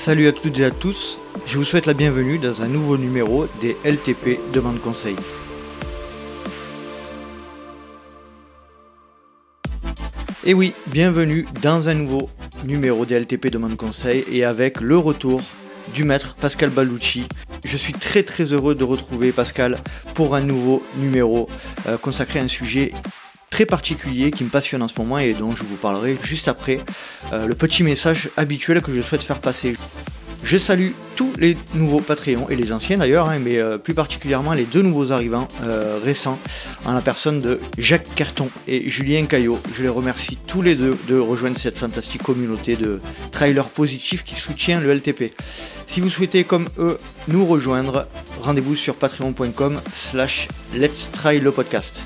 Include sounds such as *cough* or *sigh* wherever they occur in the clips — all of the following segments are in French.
Salut à toutes et à tous, je vous souhaite la bienvenue dans un nouveau numéro des LTP Demande Conseil. Et oui, bienvenue dans un nouveau numéro des LTP Demande Conseil et avec le retour du maître Pascal Balducci. Je suis très très heureux de retrouver Pascal pour un nouveau numéro euh, consacré à un sujet très particulier qui me passionne en ce moment et dont je vous parlerai juste après euh, le petit message habituel que je souhaite faire passer. Je salue tous les nouveaux Patreons et les anciens d'ailleurs, hein, mais euh, plus particulièrement les deux nouveaux arrivants euh, récents en la personne de Jacques Carton et Julien Caillot. Je les remercie tous les deux de rejoindre cette fantastique communauté de trailers positifs qui soutient le LTP. Si vous souhaitez comme eux nous rejoindre, rendez-vous sur patreon.com slash let's try le podcast.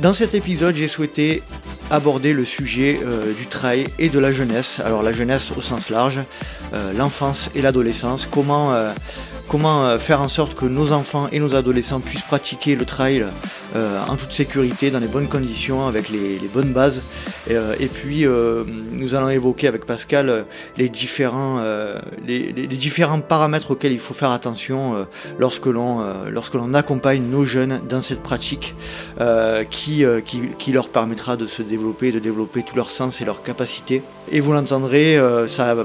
Dans cet épisode, j'ai souhaité aborder le sujet euh, du trail et de la jeunesse. Alors la jeunesse au sens large, euh, l'enfance et l'adolescence. Comment euh, comment euh, faire en sorte que nos enfants et nos adolescents puissent pratiquer le trail euh, en toute sécurité, dans les bonnes conditions, avec les, bonnes bases. Euh, et puis, nous allons évoquer avec Pascal les différents, paramètres auxquels il faut faire attention lorsque l'on lorsque l'on accompagne nos jeunes dans cette pratique qui, qui, qui, leur permettra de se développer, de développer tous leurs sens et leurs capacités. Et vous l'entendrez, ça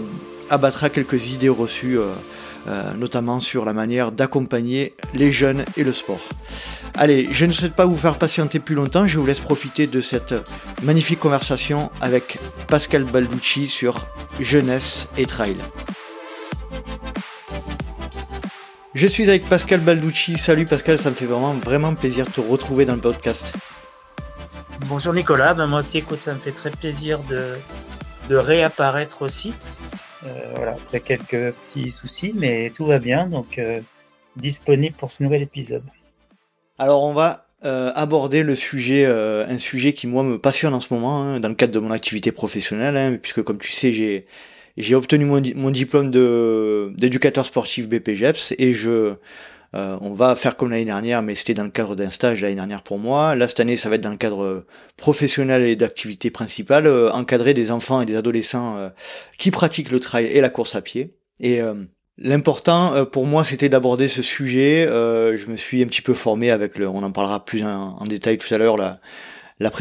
abattra quelques idées reçues euh, notamment sur la manière d'accompagner les jeunes et le sport. Allez, je ne souhaite pas vous faire patienter plus longtemps, je vous laisse profiter de cette magnifique conversation avec Pascal Balducci sur jeunesse et trail. Je suis avec Pascal Balducci. Salut Pascal, ça me fait vraiment, vraiment plaisir de te retrouver dans le podcast. Bonjour Nicolas, ben moi aussi écoute, ça me fait très plaisir de, de réapparaître aussi. Euh, voilà, après quelques petits soucis, mais tout va bien, donc euh, disponible pour ce nouvel épisode. Alors on va euh, aborder le sujet, un sujet qui moi me passionne en ce moment hein, dans le cadre de mon activité professionnelle, hein, puisque comme tu sais j'ai obtenu mon, diplôme d'éducateur sportif BPGEPS et je euh, on va faire comme l'année dernière, mais c'était dans le cadre d'un stage l'année dernière pour moi. Là, cette année, ça va être dans le cadre euh, professionnel et d'activité principale, euh, encadrer des enfants et des adolescents qui pratiquent le trail et la course à pied. Et L'important pour moi, c'était d'aborder ce sujet. je me suis un petit peu formé avec le, on en parlera plus en, détail tout à l'heure, la,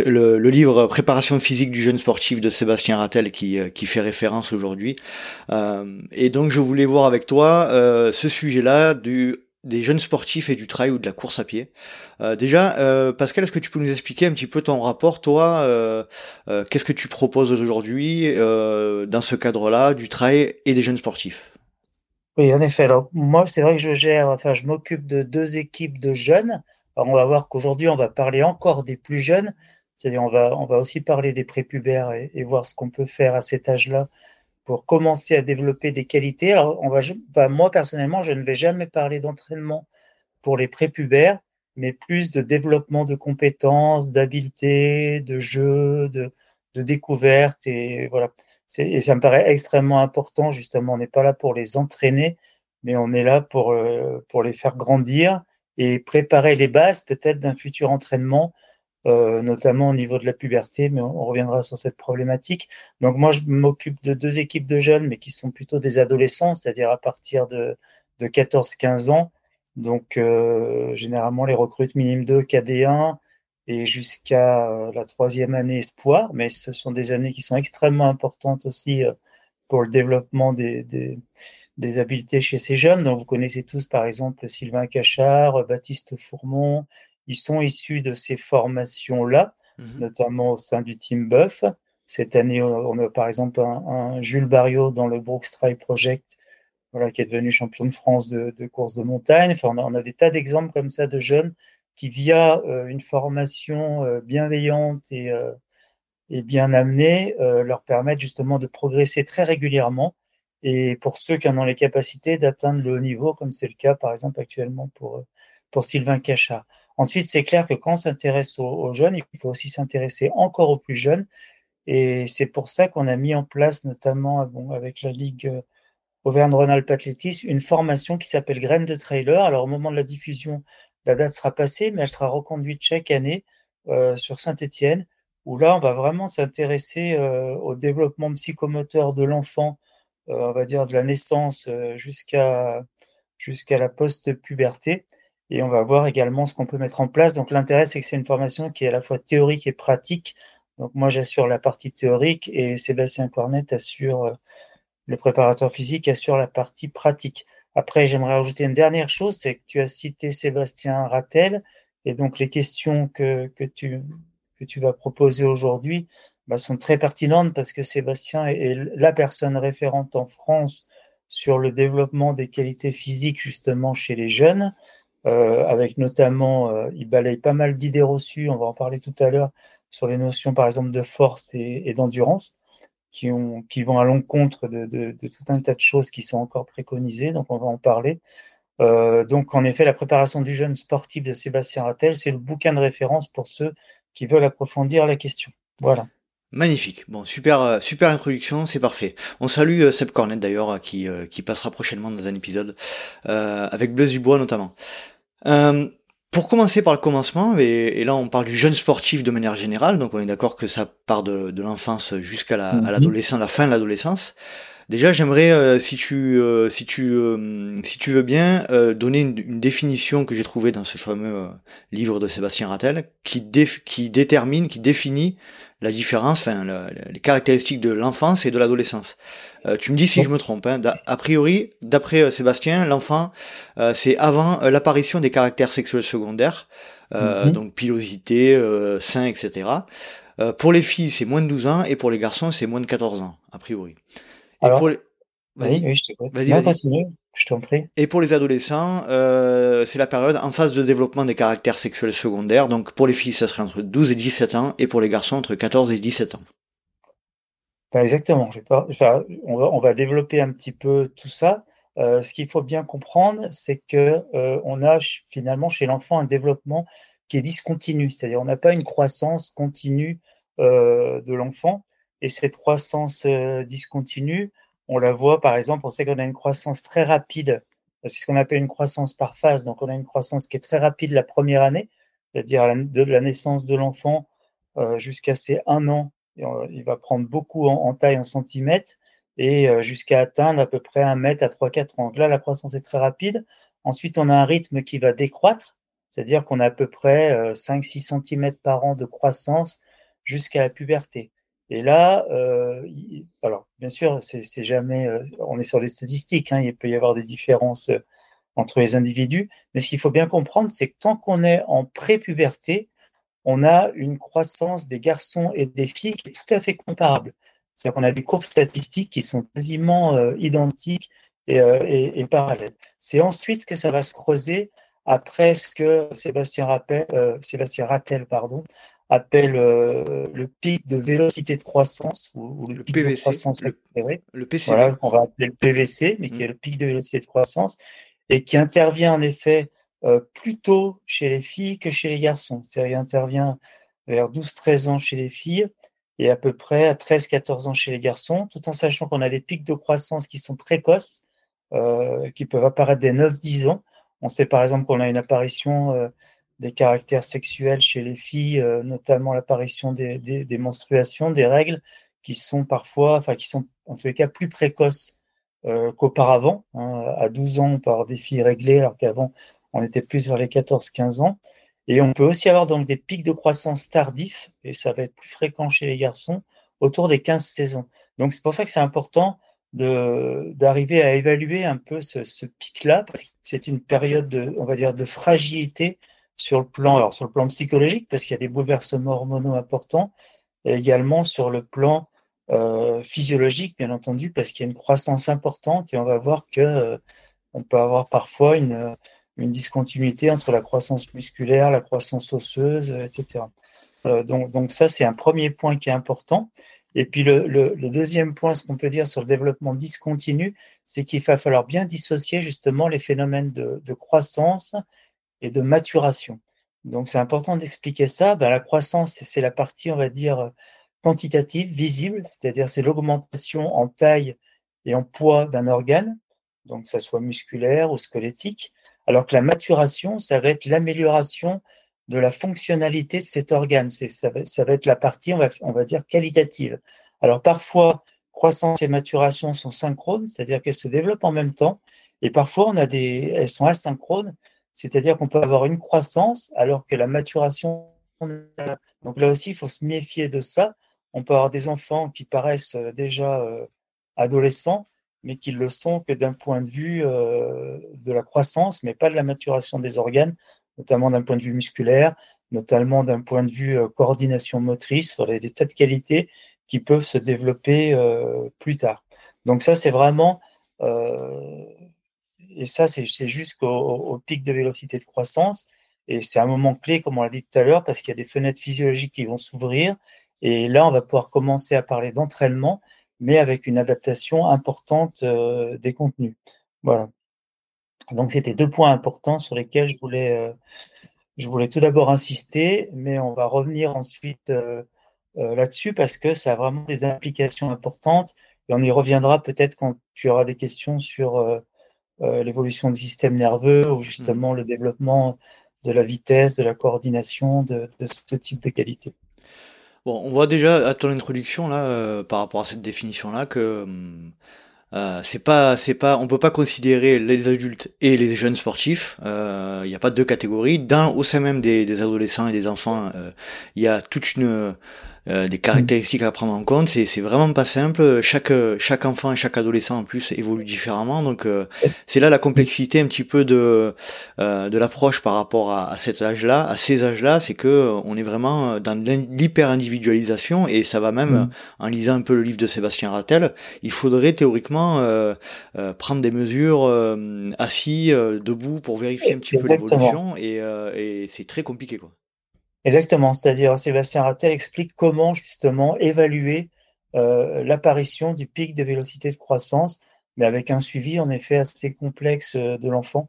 le, livre Préparation physique du jeune sportif de Sébastien Rattel qui, qui fait référence aujourd'hui. et donc je voulais voir avec toi ce sujet-là du des jeunes sportifs et du trail ou de la course à pied. Euh, déjà, euh, Pascal, est-ce que tu peux nous expliquer un petit peu ton rapport, toi euh, Qu'est-ce que tu proposes aujourd'hui dans ce cadre-là du trail et des jeunes sportifs? Oui, en effet. Alors moi, c'est vrai que je gère, enfin, je m'occupe de deux équipes de jeunes. Alors, on va voir qu'aujourd'hui, on va parler encore des plus jeunes. C'est-à-dire, on va, on va aussi parler des prépubères et, et voir ce qu'on peut faire à cet âge-là pour commencer à développer des qualités. Alors, on va, bah, moi, personnellement, je ne vais jamais parler d'entraînement pour les prépubères, mais plus de développement de compétences, d'habiletés, de jeux, de, de découverte. Et voilà. Et ça me paraît extrêmement important, justement. On n'est pas là pour les entraîner, mais on est là pour, euh, pour les faire grandir et préparer les bases peut-être d'un futur entraînement euh, notamment au niveau de la puberté, mais on, reviendra sur cette problématique. Donc moi, je m'occupe de deux équipes de jeunes, mais qui sont plutôt des adolescents, c'est-à-dire à partir de, de 14-15 ans. Donc euh, généralement, les recrutes minimum 2, KD1 et jusqu'à euh, la troisième année espoir, mais ce sont des années qui sont extrêmement importantes aussi pour le développement des, des habiletés chez ces jeunes. Donc vous connaissez tous par exemple Sylvain Cachard, Baptiste Fourmont, ils sont issus de ces formations-là, mmh notamment au sein du Team Buff. Cette année, on a par exemple un, Jules Barriot dans le Brooks Trail Project, voilà, qui est devenu champion de France de, de course de montagne. Enfin, on a, des tas d'exemples comme ça de jeunes qui, via euh, une formation euh, bienveillante et, euh, et, bien amenée, leur permettent justement de progresser très régulièrement. Et pour ceux qui en ont les capacités d'atteindre le haut niveau, comme c'est le cas par exemple actuellement pour, pour Sylvain Cachard. Ensuite, c'est clair que quand on s'intéresse aux, jeunes, il faut aussi s'intéresser encore aux plus jeunes. Et c'est pour ça qu'on a mis en place, notamment bon, avec la Ligue euh, Auvergne-Rhône-Alpes une formation qui s'appelle Graines de Trailer. Alors, au moment de la diffusion, la date sera passée, mais elle sera reconduite chaque année euh, sur Saint-Étienne, où là, on va vraiment s'intéresser euh, au développement psychomoteur de l'enfant on va dire de la naissance jusqu'à jusqu'à la post-puberté. Et on va voir également ce qu'on peut mettre en place. Donc l'intérêt, c'est que c'est une formation qui est à la fois théorique et pratique. Donc moi, j'assure la partie théorique et Sébastien Cornet assure, le préparateur physique assure la partie pratique. Après, j'aimerais ajouter une dernière chose, c'est que tu as cité Sébastien Rattel, et donc les questions que, que, tu, que tu vas proposer aujourd'hui bah, sont très pertinentes parce que Sébastien est, la personne référente en France sur le développement des qualités physiques justement chez les jeunes, euh, avec notamment, euh, il balaye pas mal d'idées reçues, on va en parler tout à l'heure, sur les notions par exemple de force et, d'endurance qui, ont, qui vont à l'encontre de, tout un tas de choses qui sont encore préconisées, donc on va en parler. Euh, donc en effet, la préparation du jeune sportif de Sébastien Rattel, c'est le bouquin de référence pour ceux qui veulent approfondir la question. Voilà. Magnifique. Bon, super, introduction, c'est parfait. On salue Seb Cornet d'ailleurs, qui, passera prochainement dans un épisode, avec Blaise Dubois notamment. Euh, pour commencer par le commencement, et, là on parle du jeune sportif de manière générale, donc on est d'accord que ça part de, de l'enfance jusqu'à la, l'adolescence, la fin de l'adolescence. Déjà, j'aimerais, euh, si tu, euh, si tu, euh, si tu veux bien, donner une, une, définition que j'ai trouvée dans ce fameux livre de Sébastien Rattel, qui, qui détermine, qui définit la différence, enfin, les caractéristiques de l'enfance et de l'adolescence. Euh, tu me dis si je me trompe. Hein. A priori, d'après euh, Sébastien, l'enfant, euh, c'est avant l'apparition des caractères sexuels secondaires, mhm. donc pilosité, sein, etc. pour les filles, c'est moins de 12 ans, et pour les garçons, c'est moins de 14 ans, a priori. Et pour les... Vas-y, oui, je vas-y, vas je t'en prie. Et pour les adolescents, euh, c'est la période en phase de développement des caractères sexuels secondaires. Donc pour les filles, ça serait entre 12 et 17 ans, et pour les garçons, entre 14 et 17 ans. Bah, exactement. Je vais pas, on, va, on, va, développer un petit peu tout ça. Euh, ce qu'il faut bien comprendre, c'est que euh, on a finalement chez l'enfant un développement qui est discontinu, c'est-à-dire on n'a pas une croissance continue de l'enfant. Et cette croissance discontinue, on la voit par exemple, on sait qu'on a une croissance très rapide, c'est ce qu'on appelle une croissance par phase. Donc on a une croissance qui est très rapide la première année, c'est-à-dire de la naissance de l'enfant euh, jusqu'à ses un an il va prendre beaucoup en, taille en centimètres et euh, jusqu'à atteindre à peu près un mètre à 3-4 ans. là, la croissance est très rapide. Ensuite, on a un rythme qui va décroître, c'est-à-dire qu'on a à peu près 5-6 euh, cm par an de croissance jusqu'à la puberté. Et là, euh, alors bien sûr, c'est jamais, on est sur des statistiques, hein, il peut y avoir des différences entre les individus, mais ce qu'il faut bien comprendre, c'est que tant qu'on est en pré-puberté, on a une croissance des garçons et des filles qui est tout à fait comparable. C'est-à-dire qu'on a des courbes statistiques qui sont quasiment euh, identiques euh, et, parallèles. C'est ensuite que ça va se creuser après ce que Sébastien, Rappel, euh, Sébastien Rattel pardon, appelle le pic de vélocité de croissance ou, le, pic PVC, de croissance le, le PVC. Voilà, on va appeler le PVC, mais qui mmh. est le pic de vélocité de croissance et qui intervient en effet euh, plus tôt chez les filles que chez les garçons. C'est-à-dire, il intervient vers 12-13 ans chez les filles et à peu près à 13-14 ans chez les garçons, tout en sachant qu'on a des pics de croissance qui sont précoces, euh, qui peuvent apparaître dès 9-10 ans. On sait par exemple qu'on a une apparition euh, des caractères sexuels chez les filles, euh, notamment l'apparition des, menstruations, des règles, qui sont parfois, enfin qui sont en tous les cas plus précoces euh, qu'auparavant. Hein, à 12 ans, par des filles réglées, alors qu'avant, on était plus vers les 14-15 ans. Et on peut aussi avoir donc des pics de croissance tardifs, et ça va être plus fréquent chez les garçons, autour des 15 saisons. Donc c'est pour ça que c'est important d'arriver à évaluer un peu ce, ce pic-là, parce que c'est une période de, on va dire, de fragilité sur le plan, alors sur le plan psychologique, parce qu'il y a des bouleversements hormonaux importants, et également sur le plan euh, physiologique, bien entendu, parce qu'il y a une croissance importante, et on va voir que euh, on peut avoir parfois une une discontinuité entre la croissance musculaire, la croissance osseuse, euh, etc. Euh, donc, donc ça, c'est un premier point qui est important. Et puis le, le, le deuxième point, ce qu'on peut dire sur le développement discontinu, c'est qu'il va falloir bien dissocier justement les phénomènes de, de croissance et de maturation. Donc c'est important d'expliquer ça. Ben, la croissance, c'est la partie, on va dire, quantitative, visible, c'est-à-dire c'est l'augmentation en taille et en poids d'un organe, donc que ça soit musculaire ou squelettique. Alors que la maturation, ça va être l'amélioration de la fonctionnalité de cet organe. Ça va, ça va être la partie, on va, on va dire, qualitative. Alors parfois, croissance et maturation sont synchrones, c'est-à-dire qu'elles se développent en même temps. Et parfois, on a des, elles sont asynchrones, c'est-à-dire qu'on peut avoir une croissance alors que la maturation. Donc là aussi, il faut se méfier de ça. On peut avoir des enfants qui paraissent euh, déjà euh, adolescents, mais qui le sont que d'un point de vue euh, de la croissance, mais pas de la maturation des organes, notamment d'un point de vue musculaire, notamment d'un point de vue coordination motrice. Il y a des tas de qualités qui peuvent se développer plus tard. Donc ça, c'est vraiment et ça, c'est jusqu'au pic de vélocité de croissance. Et c'est un moment clé, comme on l'a dit tout à l'heure, parce qu'il y a des fenêtres physiologiques qui vont s'ouvrir. Et là, on va pouvoir commencer à parler d'entraînement, mais avec une adaptation importante euh, des contenus. Voilà. Donc, c'était deux points importants sur lesquels je voulais, euh, je voulais tout d'abord insister, mais on va revenir ensuite euh, là-dessus parce que ça a vraiment des implications importantes. Et on y reviendra peut-être quand tu auras des questions sur l'évolution du système nerveux ou justement mmh. le développement de la vitesse, de la coordination, de, ce type de qualité. Bon, on voit déjà à ton introduction là, euh, par rapport à cette définition là, que euh, c'est pas, c'est pas, on peut pas considérer les adultes et les jeunes sportifs. Il n'y a pas deux catégories. Dans au sein même des, des adolescents et des enfants, il y a toute une euh, des caractéristiques à prendre en compte. C'est, c'est vraiment pas simple. Chaque, chaque enfant et chaque adolescent en plus évolue différemment. Donc euh, c'est là la complexité un petit peu de, euh, de l'approche par rapport à, à cet âge-là, à ces âges-là, c'est que on est vraiment dans l'hyper-individualisation et ça va même, mm. en lisant un peu le livre de Sébastien Rattel, il faudrait théoriquement prendre des mesures assis, debout pour vérifier un petit peu l'évolution et, et c'est très compliqué quoi. Exactement, c'est-à-dire Sébastien Rattel explique comment justement évaluer euh, l'apparition du pic de vélocité de croissance, mais avec un suivi en effet assez complexe euh, de l'enfant,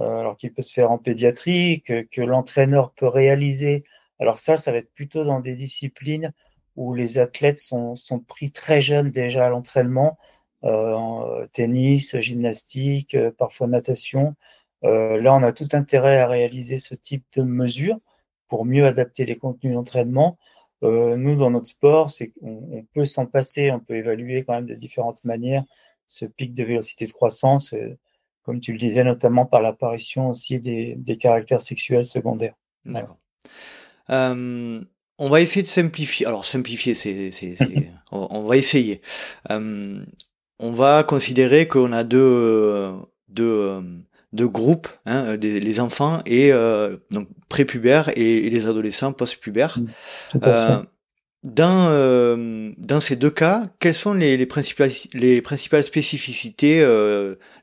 euh, alors qu'il peut se faire en pédiatrie, que, l'entraîneur peut réaliser. Alors ça, ça va être plutôt dans des disciplines où les athlètes sont, pris très jeunes déjà à l'entraînement, tennis, gymnastique, parfois natation. là, on a tout intérêt à réaliser ce type de mesures pour mieux adapter les contenus d'entraînement. Euh, nous, dans notre sport, c'est on, peut s'en passer, on peut évaluer quand même de différentes manières ce pic de vélocité de croissance, euh, comme tu le disais, notamment par l'apparition aussi des, des, caractères sexuels secondaires. D'accord. Euh, on va essayer de simplifier. Alors, simplifier, c'est, *laughs* on, on, va essayer. On va considérer qu'on a deux, deux de groupes, hein, euh, les enfants et euh, donc prépubères et, les adolescents post-pubères. Mmh, euh, dans, dans ces deux cas, quelles sont les, les principales, les principales spécificités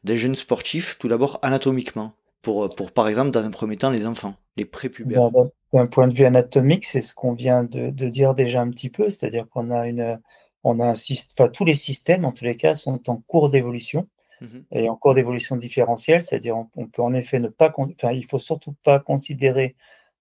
des jeunes sportifs, tout d'abord anatomiquement, pour, pour par exemple, dans un premier temps, les enfants, les prépubères D'un point de vue anatomique, c'est ce qu'on vient de, de, dire déjà un petit peu, c'est-à-dire qu'on a une, on a un système, enfin, tous les systèmes, en tous les cas, sont en cours d'évolution. Mhm. et en cours d'évolution différentielle, c'est-à-dire on, peut en effet ne pas, enfin, il faut surtout pas considérer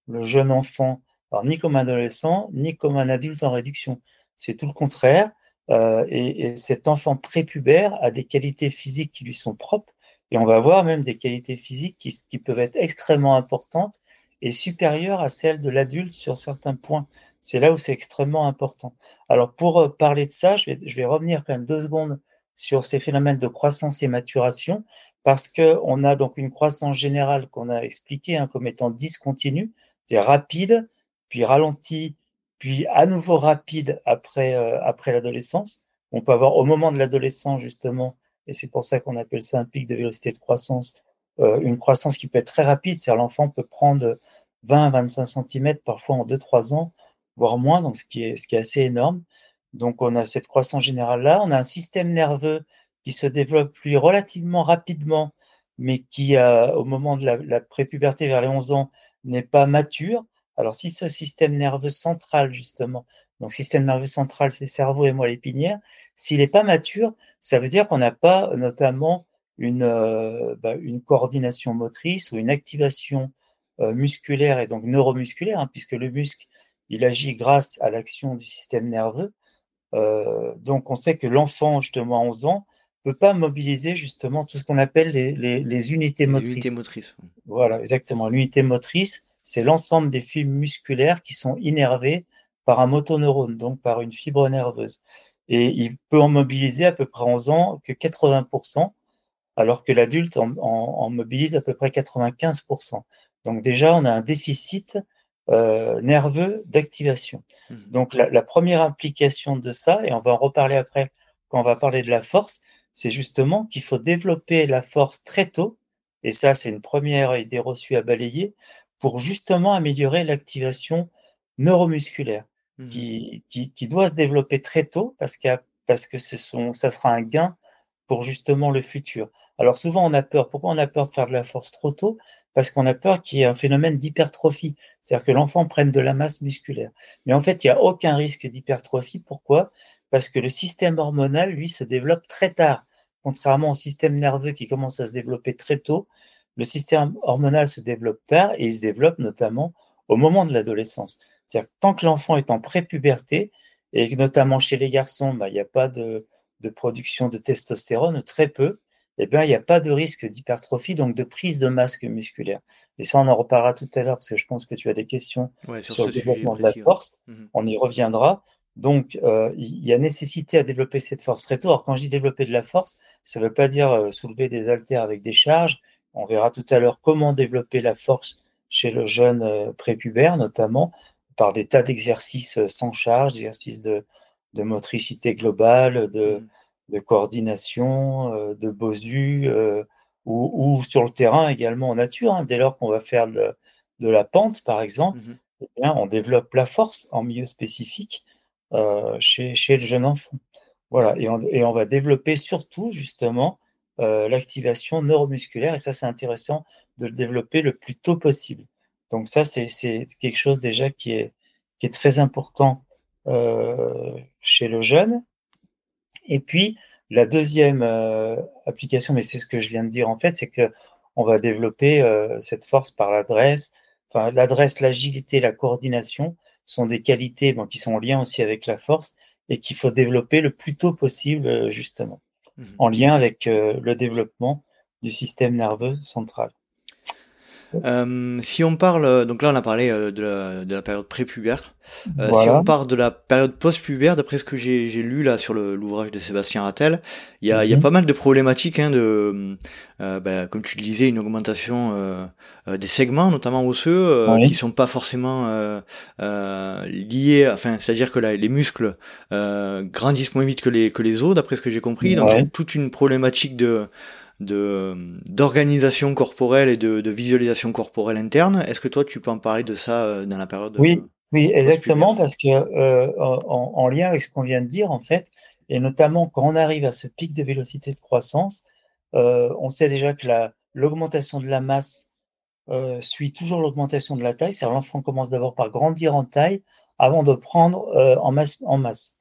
le jeune enfant ni comme un adolescent, ni comme un adulte en réduction. C'est tout le contraire. Euh, et, cet enfant prépubère a des qualités physiques qui lui sont propres, et on va avoir même des qualités physiques qui, peuvent être extrêmement importantes et supérieures à celles de l'adulte sur certains points. C'est là où c'est extrêmement important. Alors pour euh, parler de ça, je vais revenir quand même deux secondes sur ces phénomènes de croissance et maturation parce qu'on a donc une croissance générale qu'on a expliquée hein, comme étant discontinue, c'est rapide, puis ralenti, puis à nouveau rapide après, euh, après l'adolescence. On peut avoir au moment de l'adolescence justement, et c'est pour ça qu'on appelle ça un pic de vélocité de croissance, euh, une croissance qui peut être très rapide, c'est-à-dire l'enfant peut prendre 20-25 cm parfois en 2-3 ans, voire moins, donc ce qui est, ce qui est assez énorme. Donc on a cette croissance générale-là, on a un système nerveux qui se développe lui relativement rapidement, mais qui au moment de la, prépuberté vers les 11 ans n'est pas mature. Alors si ce système nerveux central justement, donc système nerveux central c'est cerveau et moelle épinière, s'il n'est pas mature, ça veut dire qu'on n'a pas notamment une, euh, bah, coordination motrice ou une activation euh, musculaire et donc neuromusculaire, hein, puisque le muscle il agit grâce à l'action du système nerveux. Euh, donc, on sait que l'enfant, justement, à 11 ans, peut pas mobiliser justement tout ce qu'on appelle les, les, unités motrices. Unités motrices. Voilà, exactement. L'unité motrice, c'est l'ensemble des fibres musculaires qui sont innervées par un motoneurone, donc par une fibre nerveuse. et il peut en mobiliser à peu près en 11 ans que 80%, alors que l'adulte en, mobilise à peu près 95%. Donc déjà, on a un déficit euh, nerveux d'activation. Mmh. Donc la, première implication de ça, et on va en reparler après quand on va parler de la force, c'est justement qu'il faut développer la force très tôt, et ça c'est une première idée reçue à balayer, pour justement améliorer l'activation neuromusculaire, mmh. qui, qui, doit se développer très tôt parce, parce que ce sont, ça sera un gain pour justement le futur. Alors souvent on a peur. Pourquoi on a peur de faire de la force trop tôt? Parce qu'on a peur qu'il y ait un phénomène d'hypertrophie, c'est-à-dire que l'enfant prenne de la masse musculaire. Mais en fait, il n'y a aucun risque d'hypertrophie. Pourquoi? Parce que le système hormonal, lui, se développe très tard. Contrairement au système nerveux qui commence à se développer très tôt, le système hormonal se développe tard et il se développe notamment au moment de l'adolescence. C'est-à-dire que tant que l'enfant est en prépuberté, et notamment chez les garçons, bah, il n'y a pas de, de production de testostérone, très peu, eh bien, il n'y a pas de risque d'hypertrophie, donc de prise de masse musculaire. Et ça, on en reparlera tout à l'heure, parce que je pense que tu as des questions sur, le développement de la force. Mhm. On y reviendra. Donc, euh, il y a nécessité à développer cette force très tôt. Alors, quand je dis développer de la force, ça ne veut pas dire euh, soulever des haltères avec des charges. On verra tout à l'heure comment développer la force chez le jeune euh, prépubère, notamment par des tas d'exercices sans charge, d'exercices de, de motricité globale, de, de coordination, euh, de bosu, euh, ou, ou, sur le terrain également en nature. Hein. Dès lors qu'on va faire de, de, la pente, par exemple, mmh eh bien, on développe la force en milieu spécifique euh, chez, chez, le jeune enfant. Voilà, et on, et on va développer surtout justement euh, l'activation neuromusculaire, et ça c'est intéressant de le développer le plus tôt possible. Donc ça c'est quelque chose déjà qui est, qui est très important chez le jeune. Et puis, la deuxième euh, application, mais c'est ce que je viens de dire en fait, c'est que on va développer euh, cette force par l'adresse. Enfin, l'adresse, l'agilité, la coordination sont des qualités bon, qui sont en lien aussi avec la force et qu'il faut développer le plus tôt possible, justement, mmh en lien avec le développement du système nerveux central. Euh, si on parle, donc là on a parlé euh, de, la, de, la, période prépubère. Euh, Si on parle de la période post-pubère, d'après ce que j'ai lu là sur l'ouvrage de Sébastien Rattel, il y a, y a, mhm. pas mal de problématiques, hein, de, euh, bah, comme tu le disais, une augmentation euh, des segments, notamment osseux, qui sont pas forcément liés, enfin c'est-à-dire que là, les muscles grandissent moins vite que les que les os, d'après ce que j'ai compris. Donc il y a toute une problématique de d'organisation corporelle et de, visualisation corporelle interne. Est-ce que toi, tu peux en parler de ça euh, dans la période Oui, oui, exactement, parce que euh, en, lien avec ce qu'on vient de dire, en fait, et notamment quand on arrive à ce pic de vélocité de croissance, euh, on sait déjà que l'augmentation de la masse suit toujours l'augmentation de la taille. C'est-à-dire l'enfant commence d'abord par grandir en taille avant de prendre en masse. En masse.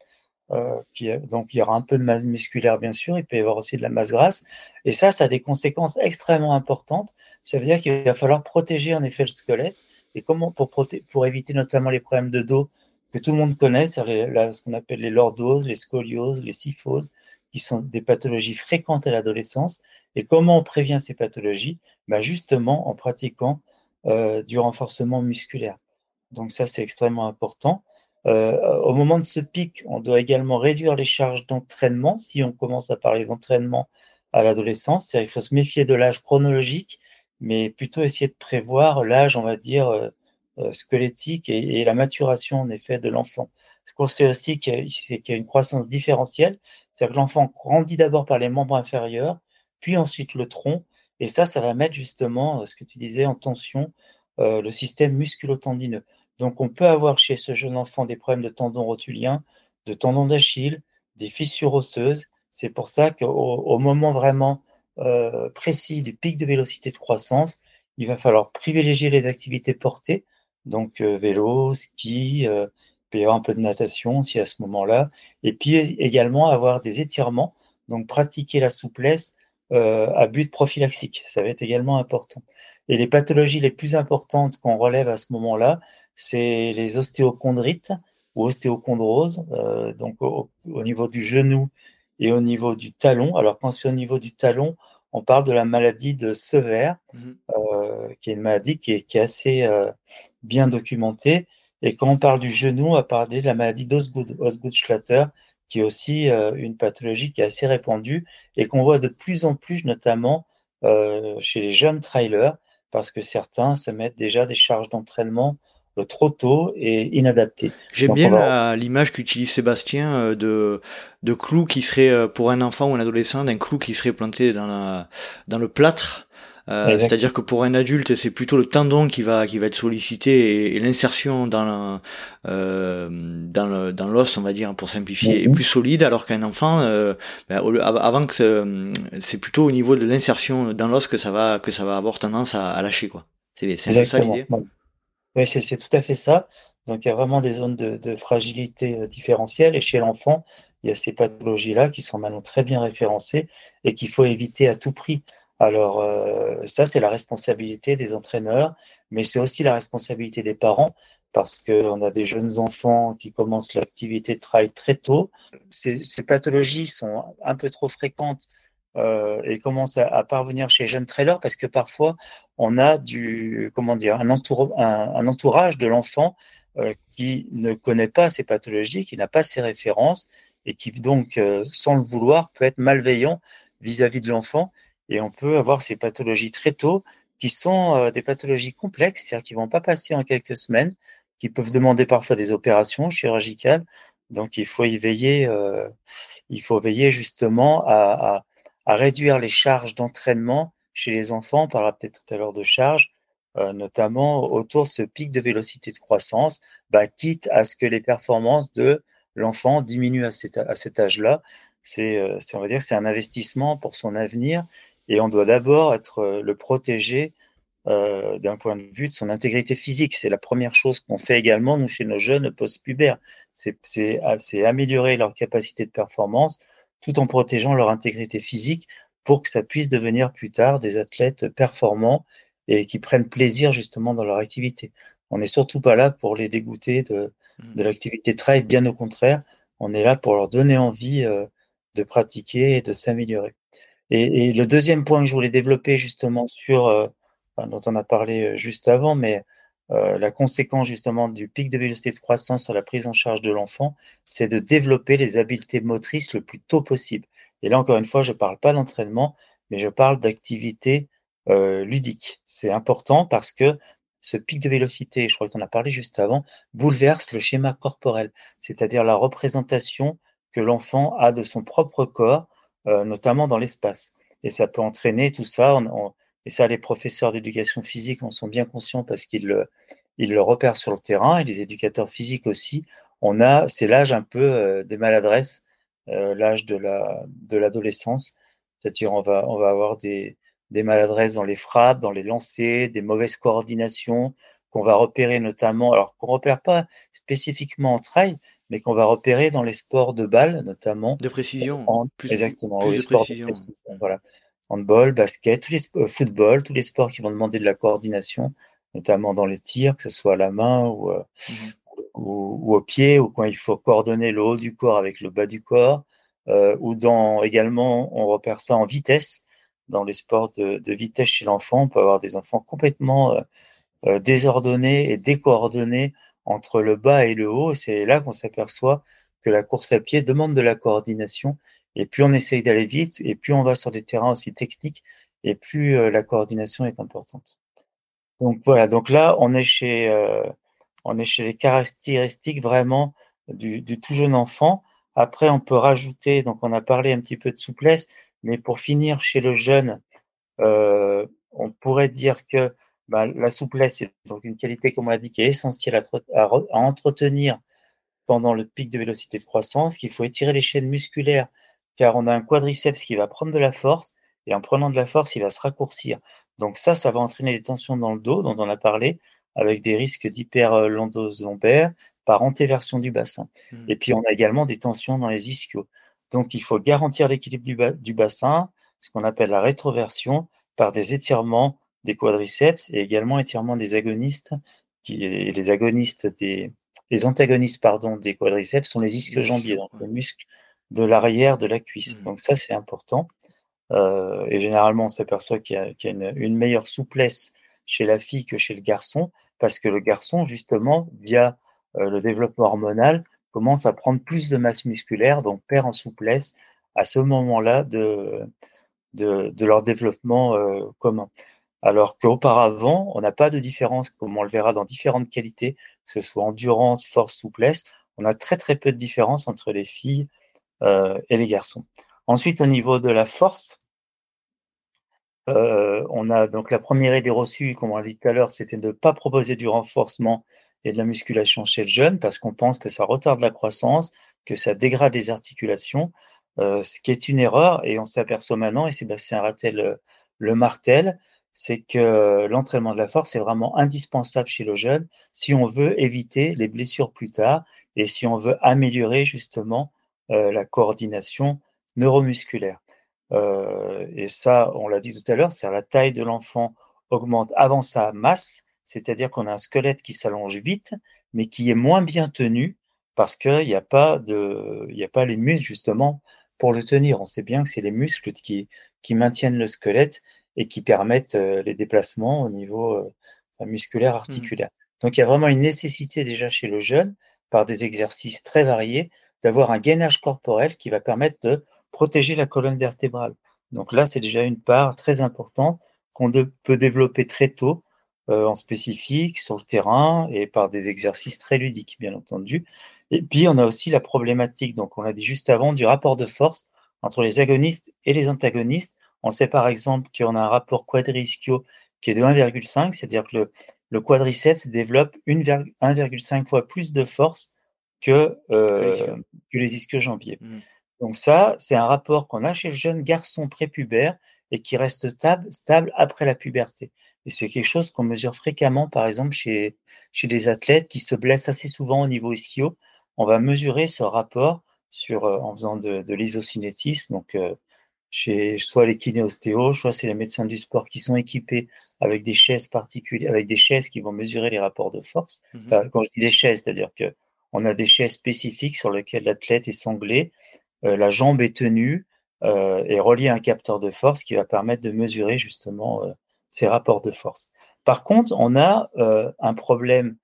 Euh, donc il y aura un peu de masse musculaire bien sûr, il peut y avoir aussi de la masse grasse, et ça, ça a des conséquences extrêmement importantes. Ça veut dire qu'il va falloir protéger en effet le squelette, et comment pour, pour éviter notamment les problèmes de dos que tout le monde connaît, c'est ce qu'on appelle les lordoses, les scolioses, les syphoses, qui sont des pathologies fréquentes à l'adolescence. Et comment on prévient ces pathologies? Bah Justement en pratiquant euh, du renforcement musculaire. Donc ça, c'est extrêmement important. Euh, au moment de ce pic, on doit également réduire les charges d'entraînement si on commence à parler d'entraînement à l'adolescence. Il faut se méfier de l'âge chronologique, mais plutôt essayer de prévoir l'âge, on va dire, euh, euh, squelettique et, la maturation, en effet, de l'enfant. Ce qu'on sait aussi qu'il y, a une croissance différentielle, c'est-à-dire que l'enfant grandit d'abord par les membres inférieurs, puis ensuite le tronc, et ça, ça va mettre justement, ce que tu disais, en tension le système musculotendineux. Donc, on peut avoir chez ce jeune enfant des problèmes de tendons rotuliens, de tendons d'Achille, des fissures osseuses. C'est pour ça qu'au moment vraiment euh, précis du pic de vélocité de croissance, il va falloir privilégier les activités portées, donc euh, vélo, ski, euh, avoir un peu de natation aussi à ce moment-là, et puis également avoir des étirements, donc pratiquer la souplesse à but prophylaxique, ça va être également important. Et les pathologies les plus importantes qu'on relève à ce moment-là, c'est les ostéochondrites ou ostéochondroses, euh, donc au, niveau du genou et au niveau du talon. Alors quand c'est au niveau du talon, on parle de la maladie de Sever, mhm. euh, qui est une maladie qui est, assez euh, bien documentée. Et quand on parle du genou, on va parler de la maladie d'Osgood, Osgood-Schlatter, qui est aussi une pathologie qui est assez répandue et qu'on voit de plus en plus, notamment chez les jeunes trailers, parce que certains se mettent déjà des charges d'entraînement trop tôt et inadapté. J'aime bien l'image qu'utilise Sébastien euh, de, de clou qui serait euh, pour un enfant ou un adolescent d'un clou qui serait planté dans, la, dans le plâtre. Euh, c'est-à-dire que pour un adulte, c'est plutôt le tendon qui va qui va être sollicité et, l'insertion dans la, euh, dans le, dans l'os, on va dire pour simplifier, est mhm. plus solide, alors qu'un enfant, euh, ben, avant que c'est plutôt au niveau de l'insertion dans l'os que ça va que ça va avoir tendance à, lâcher quoi. C'est ça l'idée? Oui, c'est tout à fait ça. Donc, il y a vraiment des zones de, fragilité euh, différentielles. Et chez l'enfant, il y a ces pathologies-là qui sont maintenant très bien référencées et qu'il faut éviter à tout prix. Alors, euh, ça, c'est la responsabilité des entraîneurs, mais c'est aussi la responsabilité des parents parce qu'on a des jeunes enfants qui commencent l'activité de trail très tôt. Ces pathologies sont un peu trop fréquentes euh, et commence à, parvenir chez les jeunes trailers parce que parfois on a du comment dire un, un, entourage de l'enfant euh, qui ne connaît pas ces pathologies, qui n'a pas ces références et qui donc euh, sans le vouloir peut être malveillant vis-à-vis de l'enfant et on peut avoir ces pathologies très tôt qui sont des pathologies complexes, c'est-à-dire qui vont pas passer en quelques semaines, qui peuvent demander parfois des opérations chirurgicales. Donc il faut y veiller, il faut veiller justement à, à à réduire les charges d'entraînement chez les enfants. On parlera peut-être tout à l'heure de charges, euh, notamment autour de ce pic de vélocité de croissance, bah, quitte à ce que les performances de l'enfant diminuent à cet, âge-là. C'est, euh, on va dire, c'est un investissement pour son avenir et on doit d'abord être euh, le protéger euh, d'un point de vue de son intégrité physique. C'est la première chose qu'on fait également, nous, chez nos jeunes post-pubères. C'est, c'est, c'est améliorer leur capacité de performance tout en protégeant leur intégrité physique pour que ça puisse devenir plus tard des athlètes performants et qui prennent plaisir justement dans leur activité. On n'est surtout pas là pour les dégoûter de, mmh. de l'activité trail, bien au contraire, on est là pour leur donner envie euh, de pratiquer et de s'améliorer. Et, et, le deuxième point que je voulais développer justement sur, euh, dont on a parlé euh, juste avant, mais euh, la conséquence justement du pic de vélocité de croissance sur la prise en charge de l'enfant, c'est de développer les habiletés motrices le plus tôt possible. Et là, encore une fois, je ne parle pas d'entraînement, mais je parle d'activité euh, ludique. C'est important parce que ce pic de vélocité, je crois que tu en as parlé juste avant, bouleverse le schéma corporel, c'est-à-dire la représentation que l'enfant a de son propre corps, euh, notamment dans l'espace. Et ça peut entraîner tout ça. Et ça, les professeurs d'éducation physique en sont bien conscients parce qu'ils le, ils le repèrent sur le terrain et les éducateurs physiques aussi. On a, c'est l'âge un peu euh, des maladresses, euh, l'âge de la de l'adolescence. C'est-à-dire, on va on va avoir des des maladresses dans les frappes, dans les lancers, des mauvaises coordinations qu'on va repérer notamment, alors qu'on repère pas spécifiquement en trail, mais qu'on va repérer dans les sports de balle notamment. De précision. plus, exactement. Plus de précision. voilà handball, basket, tous les euh, football, tous les sports qui vont demander de la coordination, notamment dans les tirs, que ce soit à la main ou, euh, mmh ou, au pied, ou quand il faut coordonner le haut du corps avec le bas du corps, euh, ou dans également, on repère ça en vitesse, dans les sports de, vitesse chez l'enfant, on peut avoir des enfants complètement désordonnés et décoordonnés entre le bas et le haut, c'est là qu'on s'aperçoit que la course à pied demande de la coordination et plus on essaye d'aller vite, et plus on va sur des terrains aussi techniques, et plus euh, la coordination est importante. Donc voilà, donc là, on est chez, euh, on est chez les caractéristiques vraiment du, tout jeune enfant. Après, on peut rajouter, donc on a parlé un petit peu de souplesse, mais pour finir chez le jeune, euh, on pourrait dire que bah, la souplesse est donc une qualité, comme on l'a dit, qui est essentielle à, à, à entretenir pendant le pic de vélocité de croissance, qu'il faut étirer les chaînes musculaires car on a un quadriceps qui va prendre de la force, et en prenant de la force, il va se raccourcir. Donc ça, ça va entraîner des tensions dans le dos, dont on a parlé, avec des risques d'hyperlordose lombaire par antéversion du bassin. Mmh. Et puis, on a également des tensions dans les ischios. Donc, il faut garantir l'équilibre du, du, bassin, ce qu'on appelle la rétroversion, par des étirements des quadriceps et également étirements des agonistes, qui, les agonistes des, les antagonistes, pardon, des quadriceps sont les ischio-jambiers, donc le muscle de l'arrière de la cuisse. Mmh. Donc ça, c'est important. Euh, et généralement, on s'aperçoit qu'il y a, une, meilleure souplesse chez la fille que chez le garçon, parce que le garçon, justement, via euh, le développement hormonal, commencent à prendre plus de masse musculaire, donc perdent en souplesse à ce moment-là de, de, leur développement euh, commun. Alors qu'auparavant, on n'a pas de différence, comme on le verra dans différentes qualités, que ce soit endurance, force, souplesse, on a très très peu de différence entre les filles et les garçons. Ensuite, au niveau de la force, euh, on a donc la première idée reçue, comme on l'a dit tout à l'heure, c'était de ne pas proposer du renforcement et de la musculation chez le jeune parce qu'on pense que ça retarde la croissance, que ça dégrade les articulations, euh, ce qui est une erreur et on s'aperçoit maintenant, et Sébastien Rattel le, le martel, c'est que l'entraînement de la force est vraiment indispensable chez le jeune si on veut éviter les blessures plus tard et si on veut améliorer justement euh, la coordination neuromusculaire. Euh, et ça, on l'a dit tout à l'heure, c'est la taille de l'enfant augmente avant sa masse, c'est-à-dire qu'on a un squelette qui s'allonge vite, mais qui est moins bien tenu parce qu'il n'y a pas de, il a pas les muscles justement pour le tenir. On sait bien que c'est les muscles qui, qui maintiennent le squelette et qui permettent euh, les déplacements au niveau euh, musculaire, mmh. articulaire. Donc il y a vraiment une nécessité déjà chez le jeune, par des exercices très variés, d'avoir un gainage corporel qui va permettre de protéger la colonne vertébrale. Donc là, c'est déjà une part très importante qu'on peut développer très tôt euh, en spécifique sur le terrain et par des exercices très ludiques, bien entendu. Et puis, on a aussi la problématique, donc on l'a dit juste avant, du rapport de force entre les agonistes et les antagonistes. On sait par exemple qu'on a un rapport quadrischio qui est de 1,5, c'est-à-dire que le, le, quadriceps développe 1,5 fois plus de force que, euh, que les ischio-jambiers. Mmh. Donc ça, c'est un rapport qu'on a chez le jeune garçon prépubère et qui reste stable, stable après la puberté. Et c'est quelque chose qu'on mesure fréquemment, par exemple, chez, chez des athlètes qui se blessent assez souvent au niveau ischio. On va mesurer ce rapport sur, euh, en faisant de, de l'isocinétisme, donc euh, chez soit les kinéostéos, soit c'est les médecins du sport qui sont équipés avec des chaises particulières, avec des chaises qui vont mesurer les rapports de force. Mmh quand je dis des chaises, c'est-à-dire que on a des chaises spécifiques sur lesquelles l'athlète est sanglé, euh, la jambe est tenue euh, et reliée à un capteur de force qui va permettre de mesurer justement euh, ces rapports de force. Par contre, on a un problème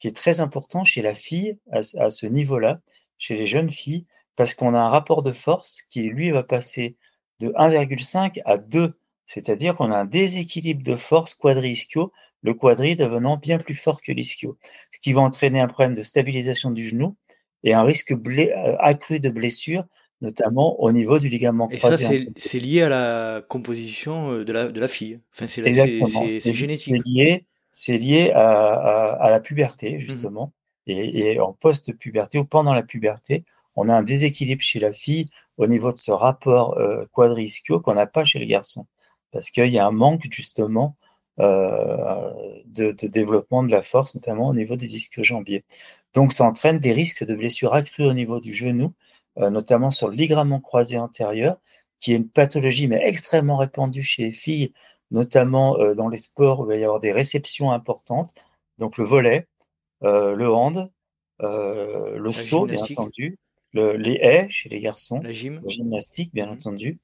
qui est très important chez la fille à, à ce niveau-là, chez les jeunes filles, parce qu'on a un rapport de force qui, lui, va passer de 1,5 à 2, c'est-à-dire qu'on a un déséquilibre de force quadri-ischio, le quadri devenant bien plus fort que l'ischio, ce qui va entraîner un problème de stabilisation du genou et un risque euh, accru de blessure, notamment au niveau du ligament croisé. Et ça, c'est lié à la composition euh, de la, de la fille. Enfin, c'est génétique. C'est lié, à, la puberté, mmh justement. Et, en post-puberté ou pendant la puberté, on a un déséquilibre chez la fille au niveau de ce rapport euh, quadrischio qu'on n'a pas chez les garçons. Parce qu'il y a un manque justement euh, de, développement de la force, notamment au niveau des ischio-jambiers. Donc ça entraîne des risques de blessures accrues au niveau du genou, euh, notamment sur le ligament croisé antérieur, qui est une pathologie mais extrêmement répandue chez les filles, notamment euh, dans les sports où il va y avoir des réceptions importantes, donc le volet, le hand, le saut, bien entendu, les haies chez les garçons, la, gymnastique, bien mmh. entendu,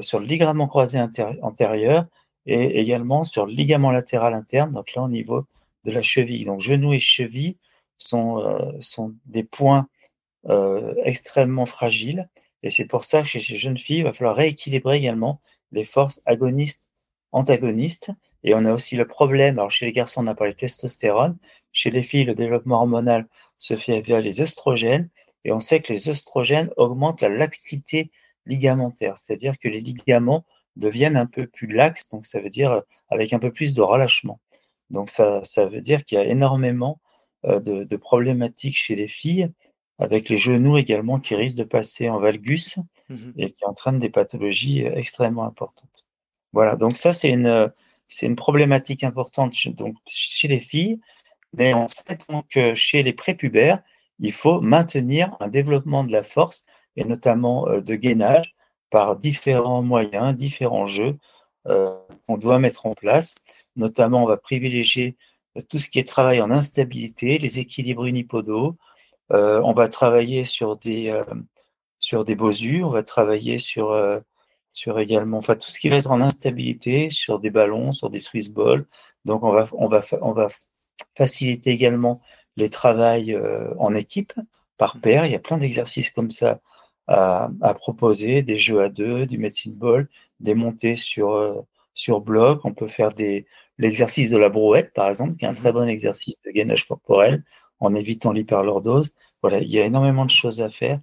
sur le ligament croisé antérieur et également sur le ligament latéral interne, donc là au niveau de la cheville. Donc genou et cheville sont, euh, sont des points euh, extrêmement fragiles et c'est pour ça que chez ces jeunes filles, il va falloir rééquilibrer également les forces agonistes, antagonistes. Et on a aussi le problème, alors chez les garçons, on a parlé de testostérone, chez les filles, le développement hormonal se fait via les œstrogènes, et on sait que les œstrogènes augmentent la laxité ligamentaire, c'est-à-dire que les ligaments deviennent un peu plus laxes, donc ça veut dire euh, avec un peu plus de relâchement. Donc ça, ça veut dire qu'il y a énormément euh, de, de, problématiques chez les filles, avec les genoux également qui risquent de passer en valgus mmh et qui entraînent des pathologies euh, extrêmement importantes. Voilà, donc ça c'est une, c'est une problématique importante donc, chez les filles, mais on sait donc que chez les prépubères, il faut maintenir un développement de la force et notamment euh, de gainage par différents moyens, différents jeux euh, qu'on doit mettre en place. Notamment, on va privilégier euh, tout ce qui est travail en instabilité, les équilibres unipodaux. on va travailler sur des, sur des on va travailler sur, sur également, enfin tout ce qui va être en instabilité, sur des ballons, sur des Swiss balls. Donc on va, on va, on va faciliter également les travails en équipe par paire. Il y a plein d'exercices comme ça à, proposer, des jeux à deux, du medicine ball, des montées sur, euh, sur bloc. On peut faire des, l'exercice de la brouette, par exemple, qui est un très bon exercice de gainage corporel en évitant l'hyperlordose. Voilà, il y a énormément de choses à faire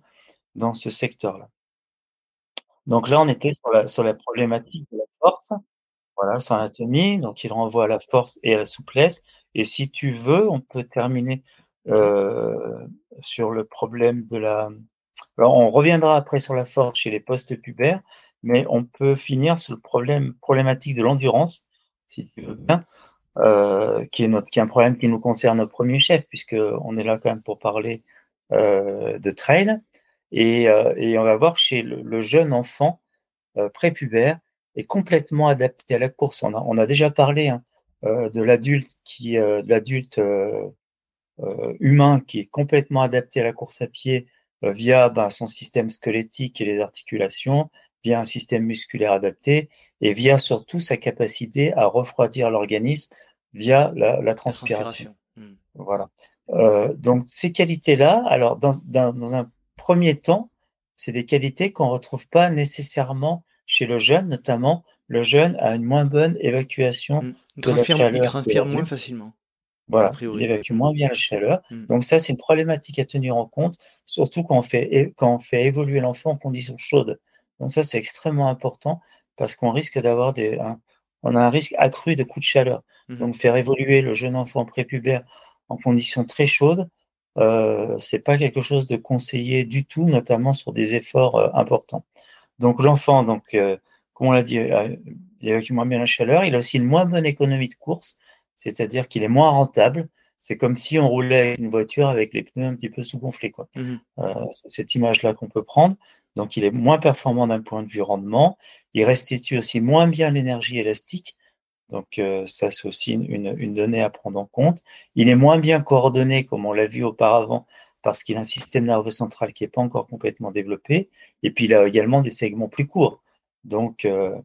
dans ce secteur-là. Donc là, on était sur la, sur la problématique de la force, voilà, sur l'anatomie. Donc il renvoie à la force et à la souplesse. Et si tu veux, on peut terminer euh, sur le problème de la. Alors on reviendra après sur la force chez les post-pubères, mais on peut finir sur le problème problématique de l'endurance, si tu veux bien, euh, qui, est notre, un problème qui nous concerne au premier chef, puisqu'on est là quand même pour parler euh, de trail. Et, euh, et, on va voir chez le, jeune enfant prépubère est complètement adapté à la course. On a, déjà parlé hein, de l'adulte qui, de l'adulte humain qui est complètement adapté à la course à pied via ben, son système squelettique et les articulations, via un système musculaire adapté et via surtout sa capacité à refroidir l'organisme via la, transpiration. Hmm. Voilà. Euh, donc ces qualités-là, alors dans, dans, un premier temps, c'est des qualités qu'on ne retrouve pas nécessairement chez le jeune, notamment le jeune a une moins bonne évacuation hmm. de la chaleur. Il transpire moins facilement. Voilà, il évacue moins bien la chaleur. Hmm. Donc ça, c'est une problématique à tenir en compte, surtout quand on fait, quand on fait évoluer l'enfant en conditions chaudes. Donc ça, c'est extrêmement important parce qu'on risque d'avoir des, un, on a un risque accru de coups de chaleur. Mmh Donc faire évoluer le jeune enfant prépubère en conditions très chaudes, euh, c'est pas quelque chose de conseillé du tout, notamment sur des efforts euh, importants. Donc l'enfant, donc euh, comme on l'a dit, euh, il évacue moins bien la chaleur. Il a aussi une moins bonne économie de course, c'est-à-dire qu'il est moins rentable. C'est comme si on roulait une voiture avec les pneus un petit peu sous-gonflés. Quoi. Mmh c'est cette image-là qu'on peut prendre. Donc il est moins performant d'un point de vue rendement. Il restitue aussi moins bien l'énergie élastique. Donc euh, ça, c'est aussi une, une, donnée à prendre en compte. Il est moins bien coordonné, comme on l'a vu auparavant, parce qu'il a un système nerveux central qui n'est pas encore complètement développé. Et puis il a également des segments plus courts. Donc, euh,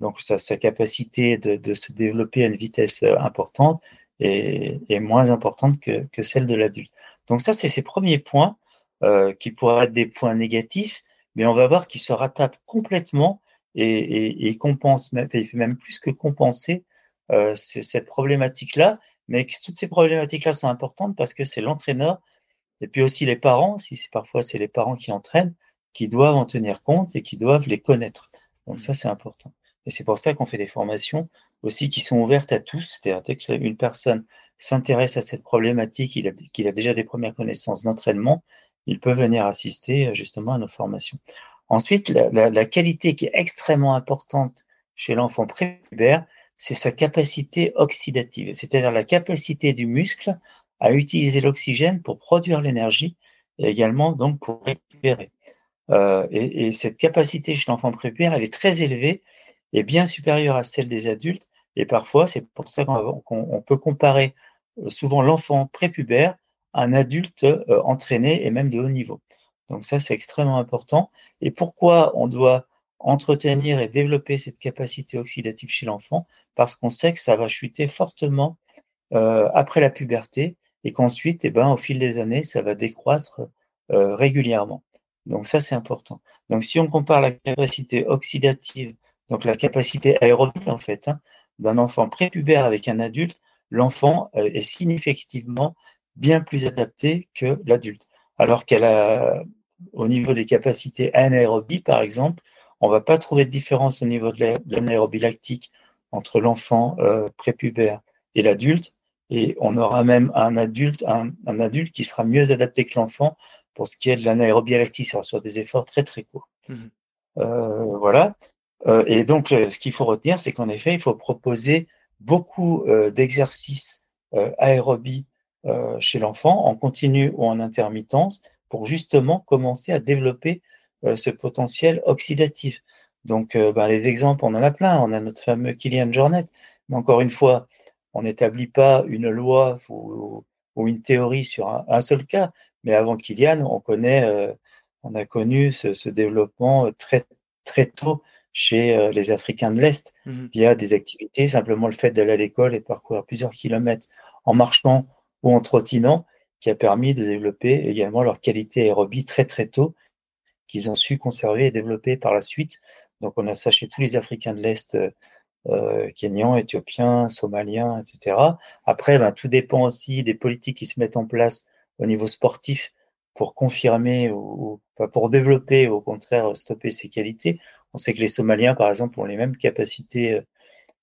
donc sa, sa capacité de, se développer à une vitesse euh, importante est, moins importante que, celle de l'adulte. Donc ça, c'est ses premiers points euh, qui pourraient être des points négatifs, mais on va voir qu'il se rattrape complètement et, et, compense, même, il fait même plus que compenser euh, cette problématique-là, mais toutes ces problématiques-là sont importantes parce que c'est l'entraîneur et puis aussi les parents, si parfois c'est les parents qui entraînent, qui doivent en tenir compte et qui doivent les connaître. Donc ça, c'est important. Et c'est pour ça qu'on fait des formations aussi qui sont ouvertes à tous. C'est-à-dire dès qu'une personne s'intéresse à cette problématique, qu'il a, a, déjà des premières connaissances d'entraînement, il peut venir assister euh, justement à nos formations. Ensuite, la, qualité qui est extrêmement importante chez l'enfant prépubère, c'est sa capacité oxydative, c'est-à-dire la capacité du muscle à utiliser l'oxygène pour produire l'énergie et également donc pour récupérer. Euh, et, cette capacité chez l'enfant prépubère, elle est très élevée et bien supérieure à celle des adultes. Et parfois, c'est pour ça qu'on peut comparer euh, souvent l'enfant prépubère à un adulte euh, entraîné et même de haut niveau. Donc ça, c'est extrêmement important. Et pourquoi on doit entretenir et développer cette capacité oxydative chez l'enfant? Parce qu'on sait que ça va chuter fortement euh, après la puberté et qu'ensuite, eh ben, au fil des années, ça va décroître régulièrement. Donc ça, c'est important. Donc si on compare la capacité oxydative, donc la capacité aérobie en fait, hein, d'un enfant prépubère avec un adulte, l'enfant euh, est significativement bien plus adapté que l'adulte alors qu'elle a, au niveau des capacités anaérobie, par exemple, on va pas trouver de différence au niveau de l'anaérobie lactique entre l'enfant euh, prépubère et l'adulte, et on aura même un adulte, un, adulte qui sera mieux adapté que l'enfant pour ce qui est de l'anaérobie lactique, ça sur des efforts très très courts. Mmh euh, voilà. Euh, et donc, ce qu'il faut retenir, c'est qu'en effet, il faut proposer beaucoup d'exercices aérobie euh, chez l'enfant, en continu ou en intermittence, pour justement commencer à développer euh, ce potentiel oxydatif. Donc, euh, ben, les exemples, on en a plein. On a notre fameux Kylian Jornet. Mais encore une fois, on n'établit pas une loi ou, une théorie sur un, seul cas. Mais avant Kylian, on connaît, on a connu ce, développement très très tôt chez les Africains de l'Est mmh via des activités, simplement le fait d'aller à l'école et de parcourir plusieurs kilomètres en marchant ou en trottinant, qui a permis de développer également leur qualité aérobie très très tôt, qu'ils ont su conserver et développer par la suite. Donc on a ça chez tous les Africains de l'Est, euh, Kenyans, Éthiopiens, Somaliens, etc. Après, ben, tout dépend aussi des politiques qui se mettent en place au niveau sportif pour confirmer ou, pour développer, ou au contraire stopper ces qualités. On sait que les Somaliens, par exemple, ont les mêmes capacités euh,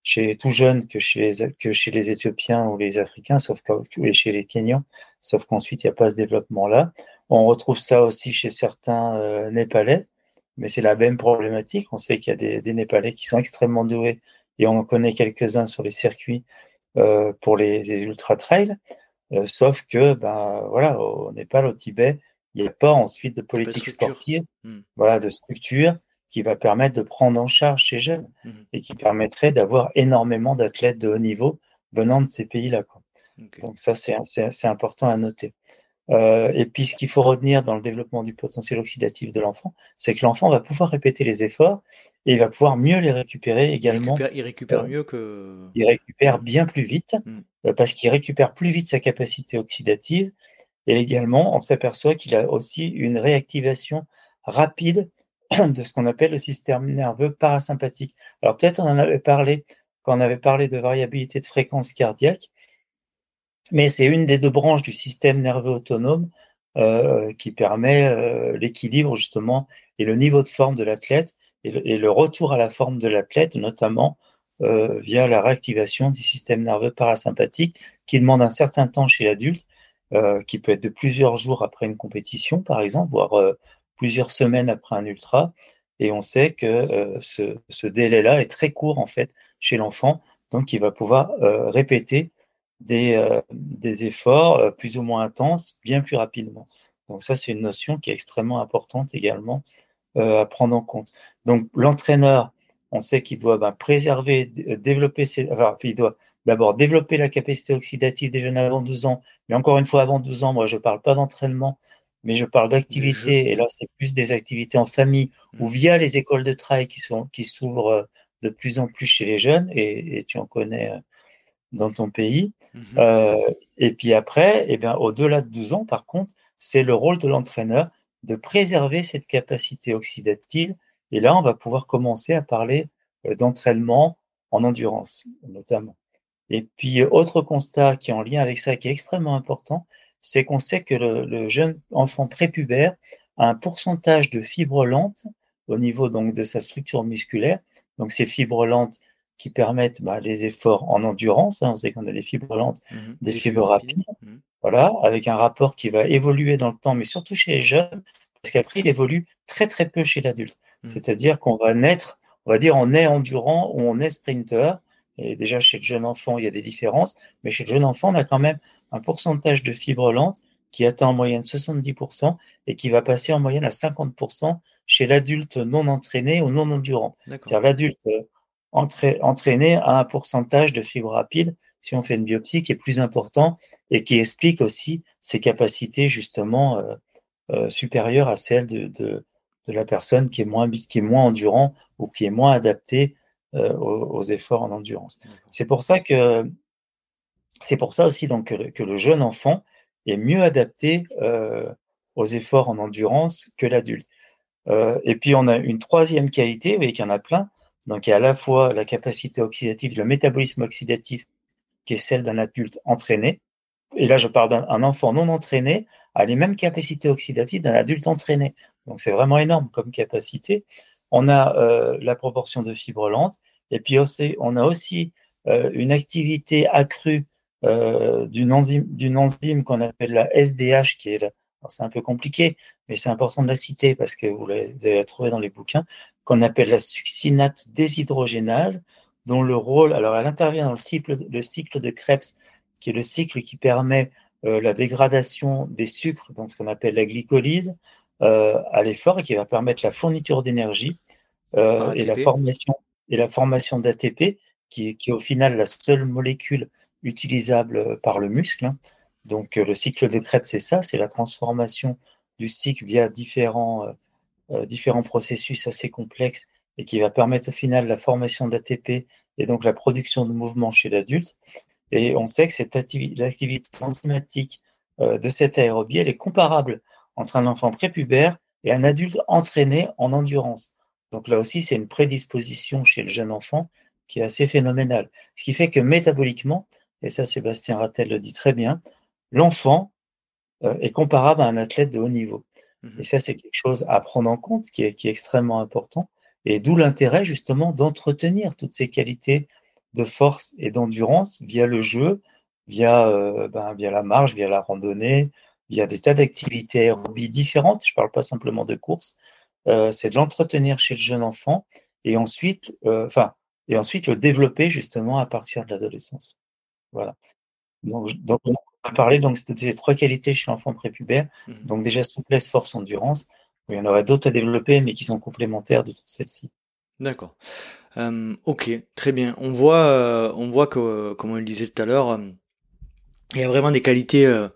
chez tout jeunes que chez les, que chez les Éthiopiens ou les Africains, sauf que, et chez les Kenyans, sauf qu'ensuite il n'y a pas ce développement-là. On retrouve ça aussi chez certains euh, Népalais, mais c'est la même problématique. On sait qu'il y a des, des, Népalais qui sont extrêmement doués et on en connaît quelques-uns sur les circuits euh, pour les, les ultra-trails, euh, sauf que, ben voilà, au Népal, au Tibet, il n'y a pas ensuite de politique sportive, hmm. voilà, de structure qui va permettre de prendre en charge ces jeunes mmh et qui permettrait d'avoir énormément d'athlètes de haut niveau venant de ces pays-là. Donc ça, c'est important à noter. Euh, et puis, ce qu'il faut retenir dans le développement du potentiel oxydatif de l'enfant, c'est que l'enfant va pouvoir répéter les efforts et il va pouvoir mieux les récupérer également. Il récupère, euh, mieux que. Il récupère bien plus vite mmh. euh, parce qu'il récupère plus vite sa capacité oxydative et également, on s'aperçoit qu'il a aussi une réactivation rapide *clears throat* de ce qu'on appelle le système nerveux parasympathique. Alors peut-être on en avait parlé quand on avait parlé de variabilité de fréquence cardiaque, mais c'est une des deux branches du système nerveux autonome euh, qui permet euh, l'équilibre justement et le niveau de forme de l'athlète et, le retour à la forme de l'athlète, notamment euh, via la réactivation du système nerveux parasympathique qui demande un certain temps chez l'adulte, qui peut être de plusieurs jours après une compétition par exemple, voire plusieurs semaines après un ultra. Et on sait que ce, délai-là est très court en fait chez l'enfant, donc il va pouvoir répéter des, euh, des efforts plus ou moins intenses bien plus rapidement. Donc ça, c'est une notion qui est extrêmement importante également à prendre en compte. Donc l'entraîneur, on sait qu'il doit ben, préserver, développer ses, enfin, il doit d'abord développer la capacité oxydative des jeunes avant 12 ans. Mais encore une fois, avant 12 ans, moi, je ne parle pas d'entraînement, mais je parle d'activités, et là c'est plus des activités en famille ou mmh. via les écoles de travail qui sont qui s'ouvrent euh, de plus en plus chez les jeunes, et, tu en connais euh, dans ton pays. Mmh euh, et puis après, eh bien, au-delà de 12 ans, par contre, c'est le rôle de l'entraîneur de préserver cette capacité oxydative. Et là, on va pouvoir commencer à parler d'entraînement en endurance, notamment. Et puis, autre constat qui est en lien avec ça, qui est extrêmement important, c'est qu'on sait que le, jeune enfant prépubère a un pourcentage de fibres lentes au niveau donc de sa structure musculaire. Donc ces fibres lentes qui permettent bah, les efforts en endurance. Hein, on sait qu'on a des fibres lentes, mmh des, fibres rapides. Mmh. Voilà, avec un rapport qui va évoluer dans le temps, mais surtout chez les jeunes, parce qu'après il évolue très très peu chez l'adulte. Mmh. C'est-à-dire qu'on va naître, on va dire on est endurant ou on est sprinter, et déjà, chez le jeune enfant, il y a des différences, mais chez le jeune enfant, on a quand même un pourcentage de fibres lentes qui atteint en moyenne 70% et qui va passer en moyenne à 50% chez l'adulte non entraîné ou non endurant. C'est-à-dire l'adulte entraîné a un pourcentage de fibres rapides, si on fait une biopsie, qui est plus important et qui explique aussi ses capacités justement euh, euh, supérieures à celles de, de, de, la personne qui est moins, qui est moins endurant ou qui est moins adaptée euh, aux, efforts en endurance. C'est pour ça que c'est pour ça aussi donc que le, jeune enfant est mieux adapté euh, aux efforts en endurance que l'adulte. Euh, et puis on a une troisième qualité, vous voyez qu'il y en a plein. Donc il y a à la fois la capacité oxydative, le métabolisme oxydatif, qui est celle d'un adulte entraîné. Et là, je parle d'un enfant non entraîné, a les mêmes capacités oxydatives d'un adulte entraîné. Donc c'est vraiment énorme comme capacité. On a euh, la proportion de fibres lentes et puis aussi, on a aussi euh, une activité accrue euh, d'une enzyme, qu'on appelle la SDH, qui est là. c'est un peu compliqué, mais c'est important de la citer parce que vous, allez la trouver dans les bouquins, qu'on appelle la succinate déshydrogénase, dont le rôle, alors elle intervient dans le cycle, le cycle de Krebs, qui est le cycle qui permet la dégradation des sucres, donc ce qu'on appelle la glycolyse, euh, à l'effort et qui va permettre la fourniture d'énergie euh, et la formation et la formation d'ATP, qui, est au final la seule molécule utilisable par le muscle. Hein. Donc le cycle de Krebs, c'est ça, c'est la transformation du cycle via différents, euh, différents processus assez complexes et qui va permettre au final la formation d'ATP et donc la production de mouvement chez l'adulte. Et on sait que cette activité enzymatique de cette aérobie, est comparable entre un enfant prépubère et un adulte entraîné en endurance. Donc là aussi, c'est une prédisposition chez le jeune enfant qui est assez phénoménale. Ce qui fait que métaboliquement, et ça Sébastien Rattel le dit très bien, l'enfant euh, est comparable à un athlète de haut niveau. Mmh et ça, c'est quelque chose à prendre en compte qui est, extrêmement important. Et d'où l'intérêt justement d'entretenir toutes ces qualités de force et d'endurance via le jeu, via, euh, ben, la marche, via la randonnée, via des tas d'activités aérobies différentes. Je ne parle pas simplement de course. Euh, c'est de l'entretenir chez le jeune enfant et ensuite, enfin, et ensuite le développer justement à partir de l'adolescence. Voilà. Donc, on va parler donc des trois qualités chez l'enfant prépubère. Mmh donc déjà souplesse, force, endurance. Il y en aurait d'autres à développer, mais qui sont complémentaires de toutes celles-ci. D'accord. ok, très bien. On voit, on voit que, comme on le disait tout à l'heure, il y a vraiment des qualités euh,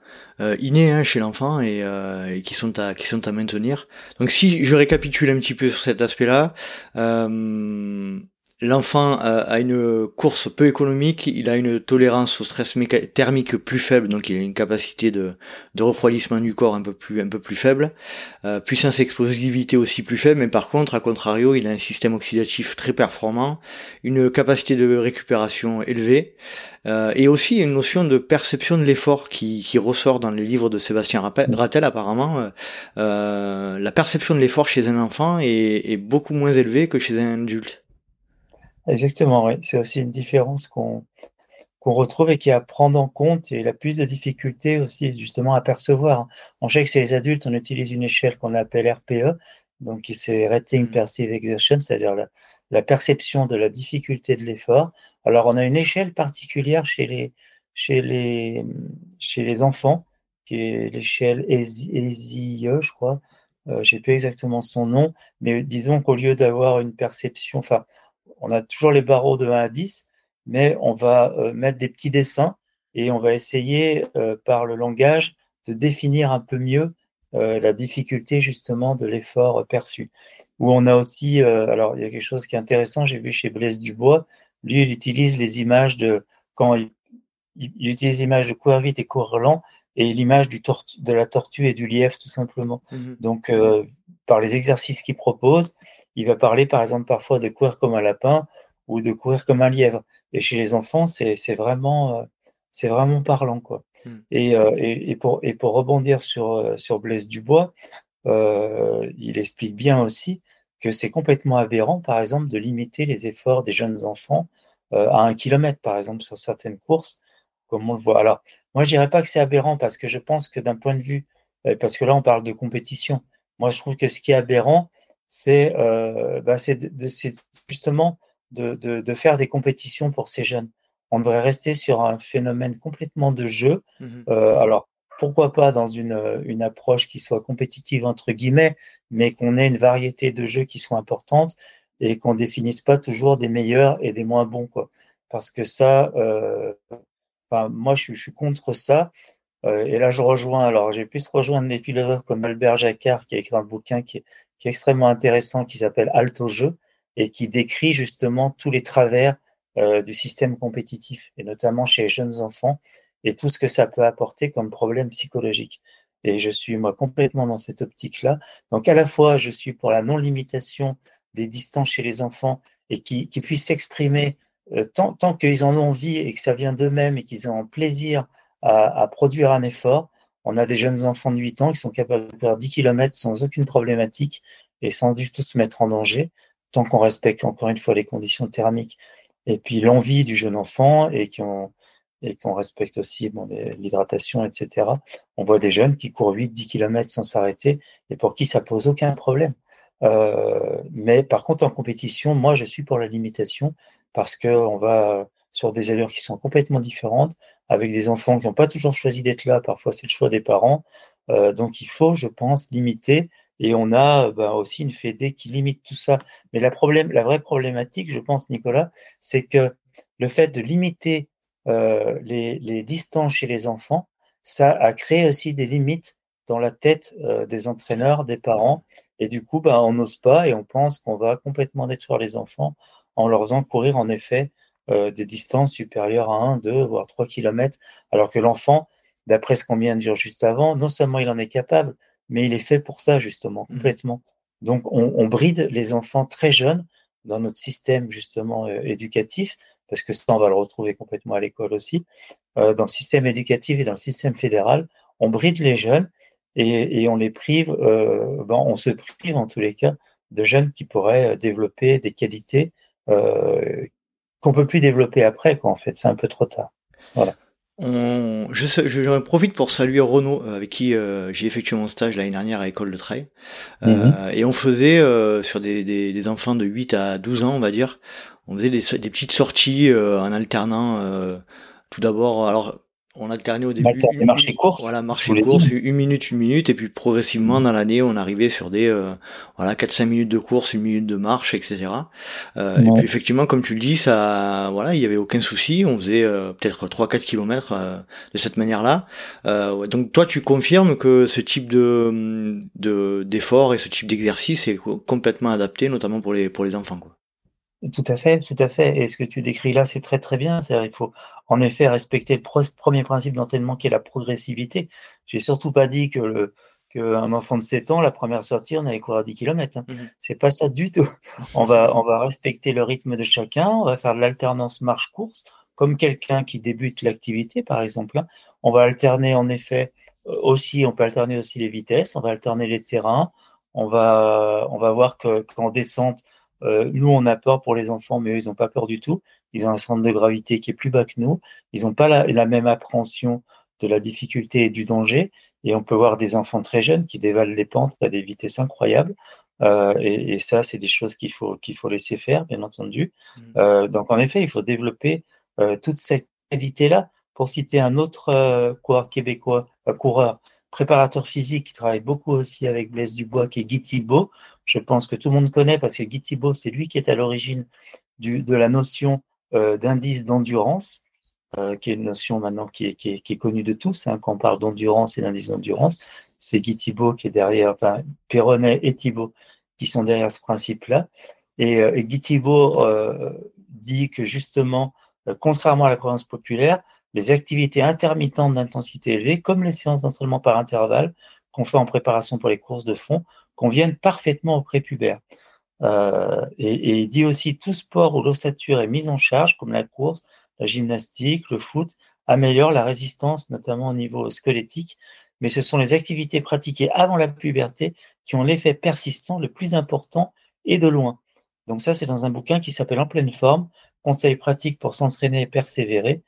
innées hein, chez l'enfant et, et, qui sont à qui sont à maintenir. Donc si je récapitule un petit peu sur cet aspect-là, L'enfant a une course peu économique, il a une tolérance au stress thermique plus faible, donc il a une capacité de, refroidissement du corps un peu plus, un peu plus faible, euh, puissance explosivité aussi plus faible, mais par contre, à contrario, il a un système oxydatif très performant, une capacité de récupération élevée, euh, et aussi une notion de perception de l'effort qui, ressort dans les livres de Sébastien Rattel apparemment. Euh, la perception de l'effort chez un enfant est beaucoup moins élevée que chez un adulte. Exactement, oui. C'est aussi une différence qu'on qu'on retrouve et qui à prendre en compte et la plus de difficultés aussi justement à percevoir. On sait que c'est les adultes, on utilise une échelle qu'on appelle RPE, donc c'est Rating mmh. Perceived Exertion, c'est-à-dire la, la, perception de la difficulté de l'effort. Alors on a une échelle particulière chez les, chez les, chez les enfants, qui est l'échelle ESIE, je crois. Euh, J'ai plus exactement son nom, mais disons qu'au lieu d'avoir une perception, enfin, on a toujours les barreaux de 1 à 10, mais on va euh, mettre des petits dessins et on va essayer euh, par le langage de définir un peu mieux euh, la difficulté justement de l'effort perçu. Où on a aussi, alors il y a quelque chose qui est intéressant, j'ai vu chez Blaise Dubois, lui il utilise les images de quand il, utilise l'image de courir vite et courir lent et l'image du de la tortue et du lièvre tout simplement. Mmh Donc par les exercices qu'il propose, il va parler par exemple parfois de courir comme un lapin ou de courir comme un lièvre. Et chez les enfants, c'est vraiment, euh, c'est vraiment parlant. Quoi. Hmm. Euh, et, et, pour, et pour rebondir sur, euh, sur Blaise Dubois, il explique bien aussi que c'est complètement aberrant, par exemple, de limiter les efforts des jeunes enfants à un kilomètre, par exemple, sur certaines courses, comme on le voit. Alors, moi, je dirais pas que c'est aberrant parce que je pense que d'un point de vue, parce que là, on parle de compétition. Moi, je trouve que ce qui est aberrant, c'est euh, bah, justement de, de, faire des compétitions pour ces jeunes. On devrait rester sur un phénomène complètement de jeu. Mmh euh, alors, pourquoi pas dans une, une approche qui soit compétitive, entre guillemets, mais qu'on ait une variété de jeux qui sont importantes et qu'on définisse pas toujours des meilleurs et des moins bons. Quoi. Parce que ça, euh, moi, je, je, suis contre ça. Euh, et là, je rejoins, alors j'ai pu rejoindre des philosophes comme Albert Jacquard qui a écrit un bouquin qui est, qui est extrêmement intéressant, qui s'appelle Alto Jeu, et qui décrit justement tous les travers euh, du système compétitif, et notamment chez les jeunes enfants, et tout ce que ça peut apporter comme problème psychologique. Et je suis moi complètement dans cette optique-là. Donc à la fois, je suis pour la non-limitation des distances chez les enfants et qui, puissent s'exprimer euh, tant, qu'ils en ont envie et que ça vient d'eux-mêmes et qu'ils ont plaisir à, produire un effort, on a des jeunes enfants de 8 ans qui sont capables de faire 10 km sans aucune problématique et sans du tout se mettre en danger, tant qu'on respecte encore une fois les conditions thermiques et puis l'envie du jeune enfant et qu'on et respecte aussi bon, l'hydratation, etc. On voit des jeunes qui courent 8-10 km sans s'arrêter et pour qui ça pose aucun problème. Euh, mais par contre, en compétition, moi, je suis pour la limitation parce qu'on va sur des allures qui sont complètement différentes, avec des enfants qui n'ont pas toujours choisi d'être là, parfois c'est le choix des parents. Euh, donc il faut, je pense, limiter. Et on a bah, aussi une fédé qui limite tout ça. Mais la, vraie problématique, je pense, Nicolas, c'est que le fait de limiter euh, les, distances chez les enfants, ça a créé aussi des limites dans la tête euh, des entraîneurs, des parents. Et du coup, bah, on n'ose pas et on pense qu'on va complètement détruire les enfants en leur faisant courir en effet euh, des distances supérieures à 1, 2, voire 3 km, alors que l'enfant, d'après ce qu'on vient de dire juste avant, non seulement il en est capable, mais il est fait pour ça, justement, mmh. complètement. Donc, on, bride les enfants très jeunes dans notre système, justement, euh, éducatif, parce que ça, on va le retrouver complètement à l'école aussi. Euh, dans le système éducatif et dans le système fédéral, on bride les jeunes et, on les prive, euh, ben, on se prive en tous les cas de jeunes qui pourraient développer des qualités euh, qu'on peut plus développer après, quoi, en fait. C'est un peu trop tard. Voilà. On, je, je, profite pour saluer Renaud, euh, avec qui euh, j'ai effectué mon stage l'année dernière à l'école de trail. Euh, mhm. Et on faisait, sur des, des, des, enfants de 8 à 12 ans, on va dire, on faisait des, des petites sorties en alternant. tout d'abord, alors on alternait au début. Une, marché course. Voilà, marché course, une minute, une minute, et puis progressivement dans l'année, on arrivait sur des euh, voilà 4-5 minutes de course, une minute de marche, etc. Euh, Et puis effectivement, comme tu le dis, ça, voilà, il y avait aucun souci. On faisait euh, peut-être 3-4 kilomètres euh, de cette manière-là. Euh, donc toi, tu confirmes que ce type de d'effort et ce type d'exercice est complètement adapté, notamment pour les pour les enfants, quoi. Tout à fait, tout à fait. Et ce que tu décris là, c'est très très bien. C'est-à-dire, il faut en effet respecter le premier principe d'enseignement qui est la progressivité. J'ai surtout pas dit que le qu'un enfant de 7 ans, la première sortie, on allait courir 10 km. Hein. Mmh c'est pas ça du tout. On va, on va respecter le rythme de chacun, on va faire de l'alternance marche-course, comme quelqu'un qui débute l'activité, par exemple. Hein. On va alterner, en effet, euh, aussi, on peut alterner aussi les vitesses, on va alterner les terrains, on va, on va voir qu'en descente, euh, nous, on a peur pour les enfants, mais eux, ils n'ont pas peur du tout. Ils ont un centre de gravité qui est plus bas que nous. Ils n'ont pas la, même appréhension de la difficulté et du danger. Et on peut voir des enfants très jeunes qui dévalent des pentes à des vitesses incroyables. Euh, et, ça, c'est des choses qu'il faut, qu'il faut laisser faire, bien entendu. Mmh. Euh, donc, en effet, il faut développer toute cette qualité-là. Pour citer un autre coureur québécois, coureur préparateur physique qui travaille beaucoup aussi avec Blaise Dubois, qui est Guy Thibault. Je pense que tout le monde connaît parce que Guy Thibault, c'est lui qui est à l'origine de la notion euh, d'indice d'endurance, euh, qui est une notion maintenant qui est, connue de tous. Hein, quand on parle d'endurance et d'indice d'endurance, c'est Guy Thibault qui est derrière, enfin, Perronnet et Thibault qui sont derrière ce principe-là. Et, euh, et, Guy Thibault dit que justement, contrairement à la croyance populaire, les activités intermittentes d'intensité élevée, comme les séances d'entraînement par intervalle qu'on fait en préparation pour les courses de fond, conviennent parfaitement aux prépubères. Euh, et, il dit aussi tout sport où l'ossature est mise en charge, comme la course, la gymnastique, le foot, améliore la résistance, notamment au niveau squelettique. Mais ce sont les activités pratiquées avant la puberté qui ont l'effet persistant le plus important et de loin. Donc ça, c'est dans un bouquin qui s'appelle En pleine forme, conseils pratiques pour s'entraîner et persévérer.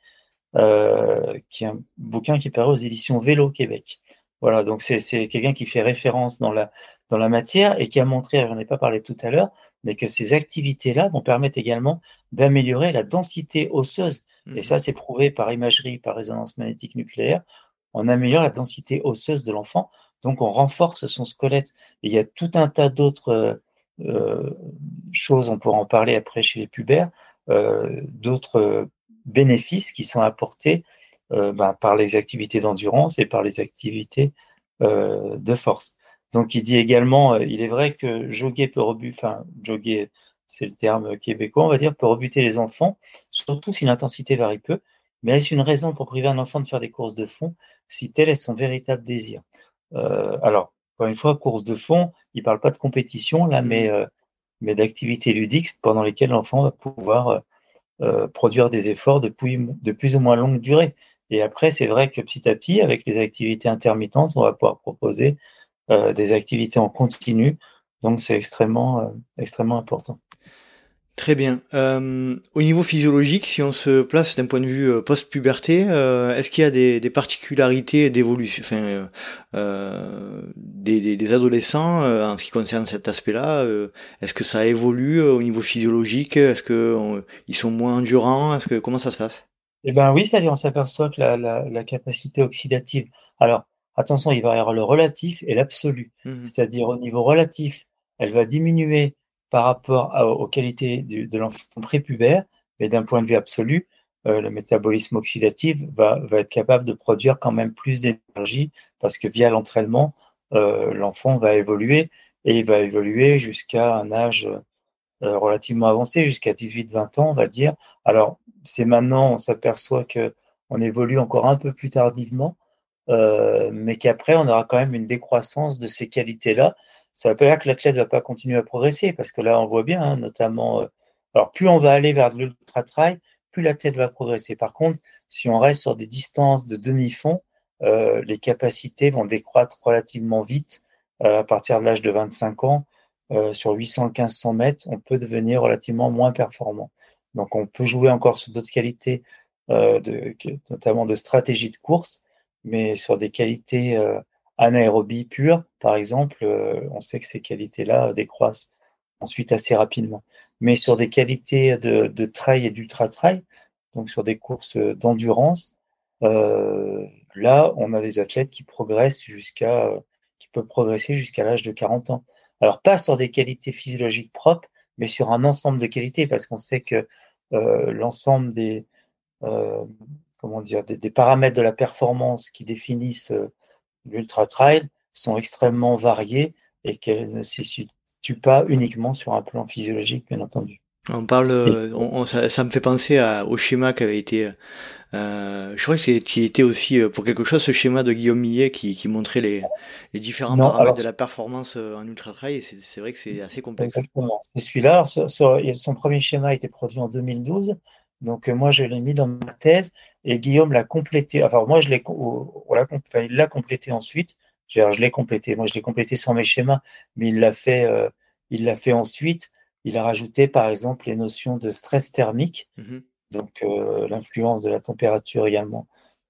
Euh, qui est un bouquin qui paraît aux éditions Vélo Québec. Voilà, donc c'est quelqu'un qui fait référence dans la, dans la matière et qui a montré, j'en ai pas parlé tout à l'heure, mais que ces activités-là vont permettre également d'améliorer la densité osseuse. Et ça, mmh. c'est prouvé par imagerie, par résonance magnétique nucléaire. On améliore la densité osseuse de l'enfant, donc on renforce son squelette. Et il y a tout un tas d'autres euh, choses, on pourra en parler après chez les pubères, euh, d'autres bénéfices qui sont apportés euh, ben, par les activités d'endurance et par les activités euh, de force. Donc il dit également, euh, il est vrai que jogger peut rebuter, enfin jogger, c'est le terme québécois, on va dire, peut rebuter les enfants, surtout si l'intensité varie peu. Mais est-ce une raison pour priver un enfant de faire des courses de fond si tel est son véritable désir? Alors, encore une fois, course de fond, il parle pas de compétition là, mais mmh. mais d'activités ludiques pendant lesquelles l'enfant va pouvoir euh, produire des efforts de plus, ou moins longue durée. Et après, c'est vrai que petit à petit, avec les activités intermittentes, on va pouvoir proposer euh, des activités en continu. Donc, c'est extrêmement, euh, extrêmement important. Très bien. Euh, au niveau physiologique, si on se place d'un point de vue euh, post-puberté, euh, est-ce qu'il y a des, des particularités d'évolution, enfin, euh, des, des, des, adolescents en ce qui concerne cet aspect-là Est-ce que ça évolue au niveau physiologique Est-ce que ils sont moins endurants Est-ce que comment ça se passe? Eh ben oui, c'est-à-dire on s'aperçoit que la, la, la, capacité oxydative. Alors attention, il va y avoir le relatif et l'absolu. Mmh c'est-à-dire au niveau relatif, elle va diminuer par rapport aux qualités de l'enfant prépubère, mais d'un point de vue absolu, euh, le métabolisme oxydatif va, être capable de produire quand même plus d'énergie parce que via l'entraînement, euh, l'enfant va évoluer et il va évoluer jusqu'à un âge euh, relativement avancé, jusqu'à 18-20 ans, on va dire. Alors, c'est maintenant, on s'aperçoit que on évolue encore un peu plus tardivement. mais qu'après, on aura quand même une décroissance de ces qualités-là. Ça ne veut pas dire que l'athlète ne va pas continuer à progresser, parce que là, on voit bien, hein, notamment, alors plus on va aller vers l'ultra-trail, plus l'athlète va progresser. Par contre, si on reste sur des distances de demi-fond, les capacités vont décroître relativement vite à partir de l'âge de 25 ans. sur 800-1500 mètres, on peut devenir relativement moins performant. Donc, on peut jouer encore sur d'autres qualités, euh, de, notamment de stratégie de course, mais sur des qualités euh, anaérobie pure, par exemple, euh, on sait que ces qualités-là décroissent ensuite assez rapidement. Mais sur des qualités de, de trail et d'ultra-trail, donc sur des courses d'endurance, euh, là, on a des athlètes qui progressent jusqu'à, qui peuvent progresser jusqu'à l'âge de 40 ans. Alors, pas sur des qualités physiologiques propres, mais sur un ensemble de qualités, parce qu'on sait que euh, l'ensemble des, euh, comment dire, des, paramètres de la performance qui définissent euh, l'ultra trail sont extrêmement variés et qu'elles ne se situent pas uniquement sur un plan physiologique, bien entendu. On parle, ça, me fait penser au schéma qui avait été euh, je crois qu'il était aussi euh, pour quelque chose ce schéma de Guillaume Millet qui, qui montrait les, les différents paramètres de la performance euh, en ultra trail. C'est vrai que c'est assez complexe. Exactement. C'est celui-là. Son premier schéma a été produit en 2012. Donc moi je l'ai mis dans ma thèse et Guillaume l'a complété. Enfin moi je l'ai, enfin, il l'a complété ensuite. Je l'ai complété. Moi je l'ai complété sur mes schémas, mais il l'a fait, il l'a fait ensuite. Il a rajouté par exemple les notions de stress thermique. Mmh donc euh, l'influence de la température également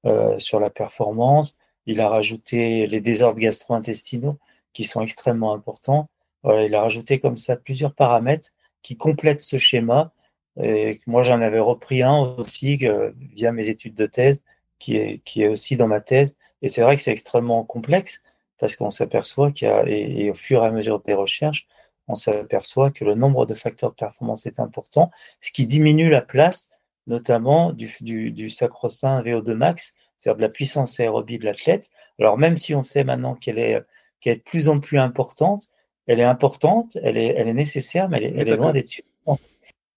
euh, sur la performance. Il a rajouté les désordres gastro-intestinaux qui sont extrêmement importants. il a rajouté comme ça plusieurs paramètres qui complètent ce schéma. Et moi, j'en avais repris un aussi euh, via mes études de thèse, qui est, qui est aussi dans ma thèse. Et c'est vrai que c'est extrêmement complexe parce qu'on s'aperçoit qu'il y a, et, au fur et à mesure des recherches, on s'aperçoit que le nombre de facteurs de performance est important, ce qui diminue la place notamment du, du, du sacro-saint VO2 max, c'est-à-dire de la puissance aérobie de l'athlète. Alors même si on sait maintenant qu'elle est, qu'elle est de plus en plus importante, elle est importante, elle est, elle est nécessaire, mais elle est, elle est loin d'être suffisante.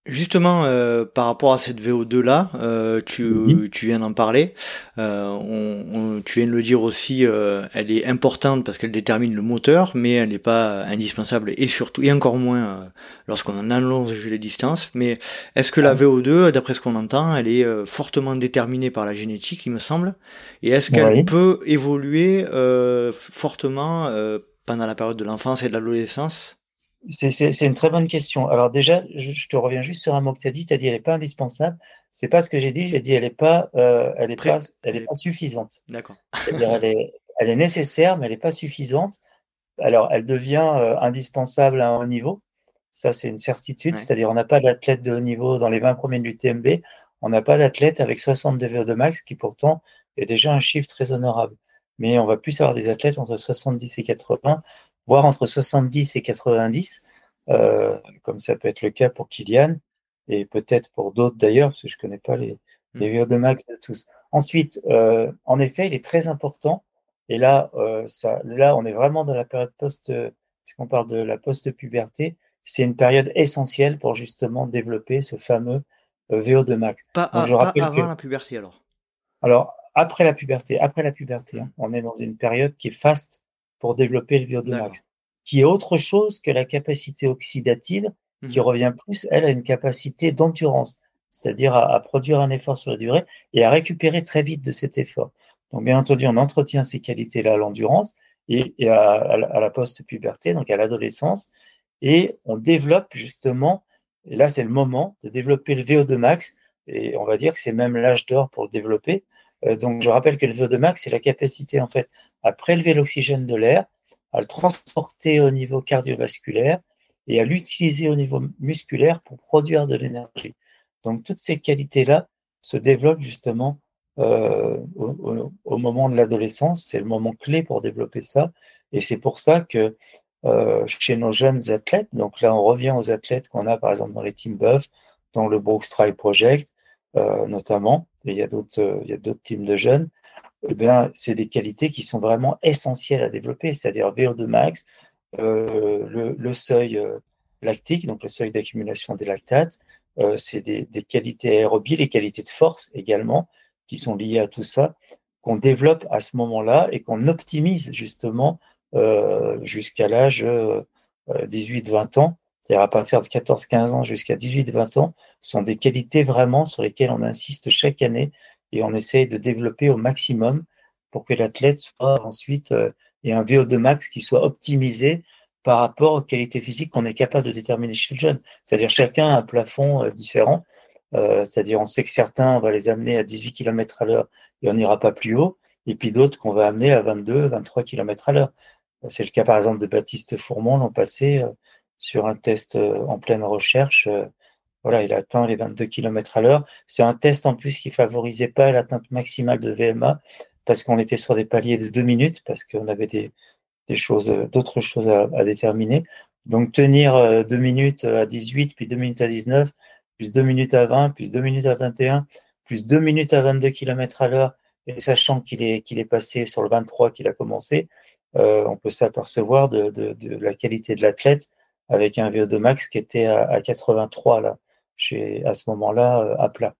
Justement, euh, par rapport à cette VO2 là, euh, tu, mhm. tu, viens d'en parler. Euh, on, tu viens de le dire aussi, euh, elle est importante parce qu'elle détermine le moteur, mais elle n'est pas indispensable et surtout et encore moins euh, lorsqu'on en allonge les distances. Mais est-ce que la VO2, d'après ce qu'on entend, elle est fortement déterminée par la génétique, il me semble, et est-ce qu'elle peut évoluer fortement pendant la période de l'enfance et de l'adolescence? C'est une très bonne question. Alors déjà, je, te reviens juste sur un mot que tu as dit. Tu as dit elle n'est pas indispensable. C'est pas ce que j'ai dit. J'ai dit elle n'est pas, euh, elle est pas, elle est pas suffisante. D'accord. C'est-à-dire elle est, elle est nécessaire, mais elle n'est pas suffisante. Alors elle devient euh, indispensable à un haut niveau. Ça c'est une certitude. C'est-à-dire on n'a pas d'athlète de haut niveau dans les 20 premiers de l'UTMB. On n'a pas d'athlète avec 62 VO2 max, qui pourtant est déjà un chiffre très honorable. Mais on va plus avoir des athlètes entre 70 et 80 voire entre 70 et 90, euh, comme ça peut être le cas pour Kylian, et peut-être pour d'autres d'ailleurs, parce que je ne connais pas les, les hmm. de max de tous. Ensuite, euh, en effet, il est très important, et là, euh, ça, là, on est vraiment dans la période post, puisqu'on parle de la post-puberté, c'est une période essentielle pour justement développer ce fameux VO2 max. Pas, avant la puberté alors Alors, après la puberté, après la puberté, hein, on est dans une période qui est faste pour développer le VO2 max, qui est autre chose que la capacité oxydative, qui mhm. revient plus, elle, à une capacité d'endurance, c'est-à-dire à, produire un effort sur la durée et à récupérer très vite de cet effort. Donc, bien entendu, on entretient ces qualités-là, l'endurance, et, à, la post-puberté, donc à l'adolescence, et on développe justement, et là c'est le moment de développer le VO2 max, et on va dire que c'est même l'âge d'or pour le développer, donc, je rappelle que le VO2 max, c'est la capacité, en fait, à prélever l'oxygène de l'air, à le transporter au niveau cardiovasculaire et à l'utiliser au niveau musculaire pour produire de l'énergie. Donc, toutes ces qualités-là se développent justement euh, au, moment de l'adolescence. C'est le moment clé pour développer ça. Et c'est pour ça que euh, chez nos jeunes athlètes, donc là, on revient aux athlètes qu'on a, par exemple, dans les Team Buff, dans le Brooks Try Project, euh, notamment, il y a d'autres, euh, il y a d'autres teams de jeunes, eh bien, c'est des qualités qui sont vraiment essentielles à développer, c'est-à-dire VO2 max, euh, le, le, seuil euh, lactique, donc le seuil d'accumulation des lactates, euh, c'est des, des, qualités aérobies, les qualités de force également, qui sont liées à tout ça. qu'on développe à ce moment-là et qu'on optimise justement euh, jusqu'à l'âge 18-20 ans, c'est-à-dire à partir de 14-15 ans jusqu'à 18-20 ans, sont des qualités vraiment sur lesquelles on insiste chaque année et on essaye de développer au maximum pour que l'athlète soit ensuite ait un VO2 max qui soit optimisé par rapport aux qualités physiques qu'on est capable de déterminer chez le jeune. C'est-à-dire chacun a un plafond différent. Euh, c'est-à-dire on sait que certains, on va les amener à 18 km à l'heure et on n'ira pas plus haut, et puis d'autres qu'on va amener à 22, 23 km à l'heure. C'est le cas par exemple de Baptiste Fourmont l'an passé euh, sur un test euh, en pleine recherche. voilà, il atteint les 22 km à l'heure. C'est un test en plus qui favorisait pas l'atteinte maximale de VMA parce qu'on était sur des paliers de deux minutes, parce qu'on avait des, choses, d'autres choses à, déterminer. Donc tenir deux minutes à 18, puis deux minutes à 19, plus 2 minutes à 20, plus 2 minutes à 21, plus 2 minutes à 22 km à l'heure, et sachant qu'il est, qu'il est passé sur le 23 qu'il a commencé, euh, on peut s'apercevoir de, la qualité de l'athlète avec un VO2 max qui était à, à 83 là, chez, à ce moment-là euh, à plat.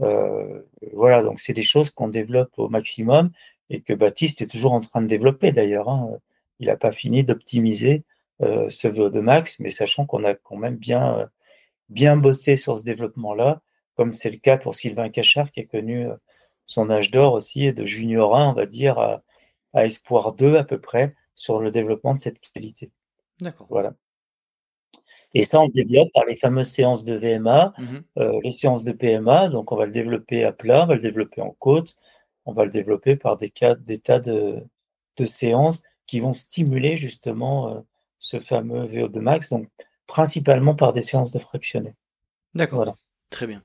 Euh, voilà, donc c'est des choses qu'on développe au maximum et que Baptiste est toujours en train de développer d'ailleurs. Hein. Il n'a pas fini d'optimiser euh, ce VO2 max, mais sachant qu'on a quand même bien euh, bien bossé sur ce développement-là, comme c'est le cas pour Sylvain Cachard, qui a connu son âge d'or aussi, de junior 1, on va dire, à, espoir 2 à peu près, sur le développement de cette qualité. D'accord. Voilà. Et ça, on le développe par les fameuses séances de VMA, mmh euh, les séances de PMA. Donc, on va le développer à plat, on va le développer en côte, on va le développer par des, cas, des tas de, de séances qui vont stimuler justement euh, ce fameux VO2 max. Donc, principalement par des séances de fractionnés. D'accord. Voilà. Très bien.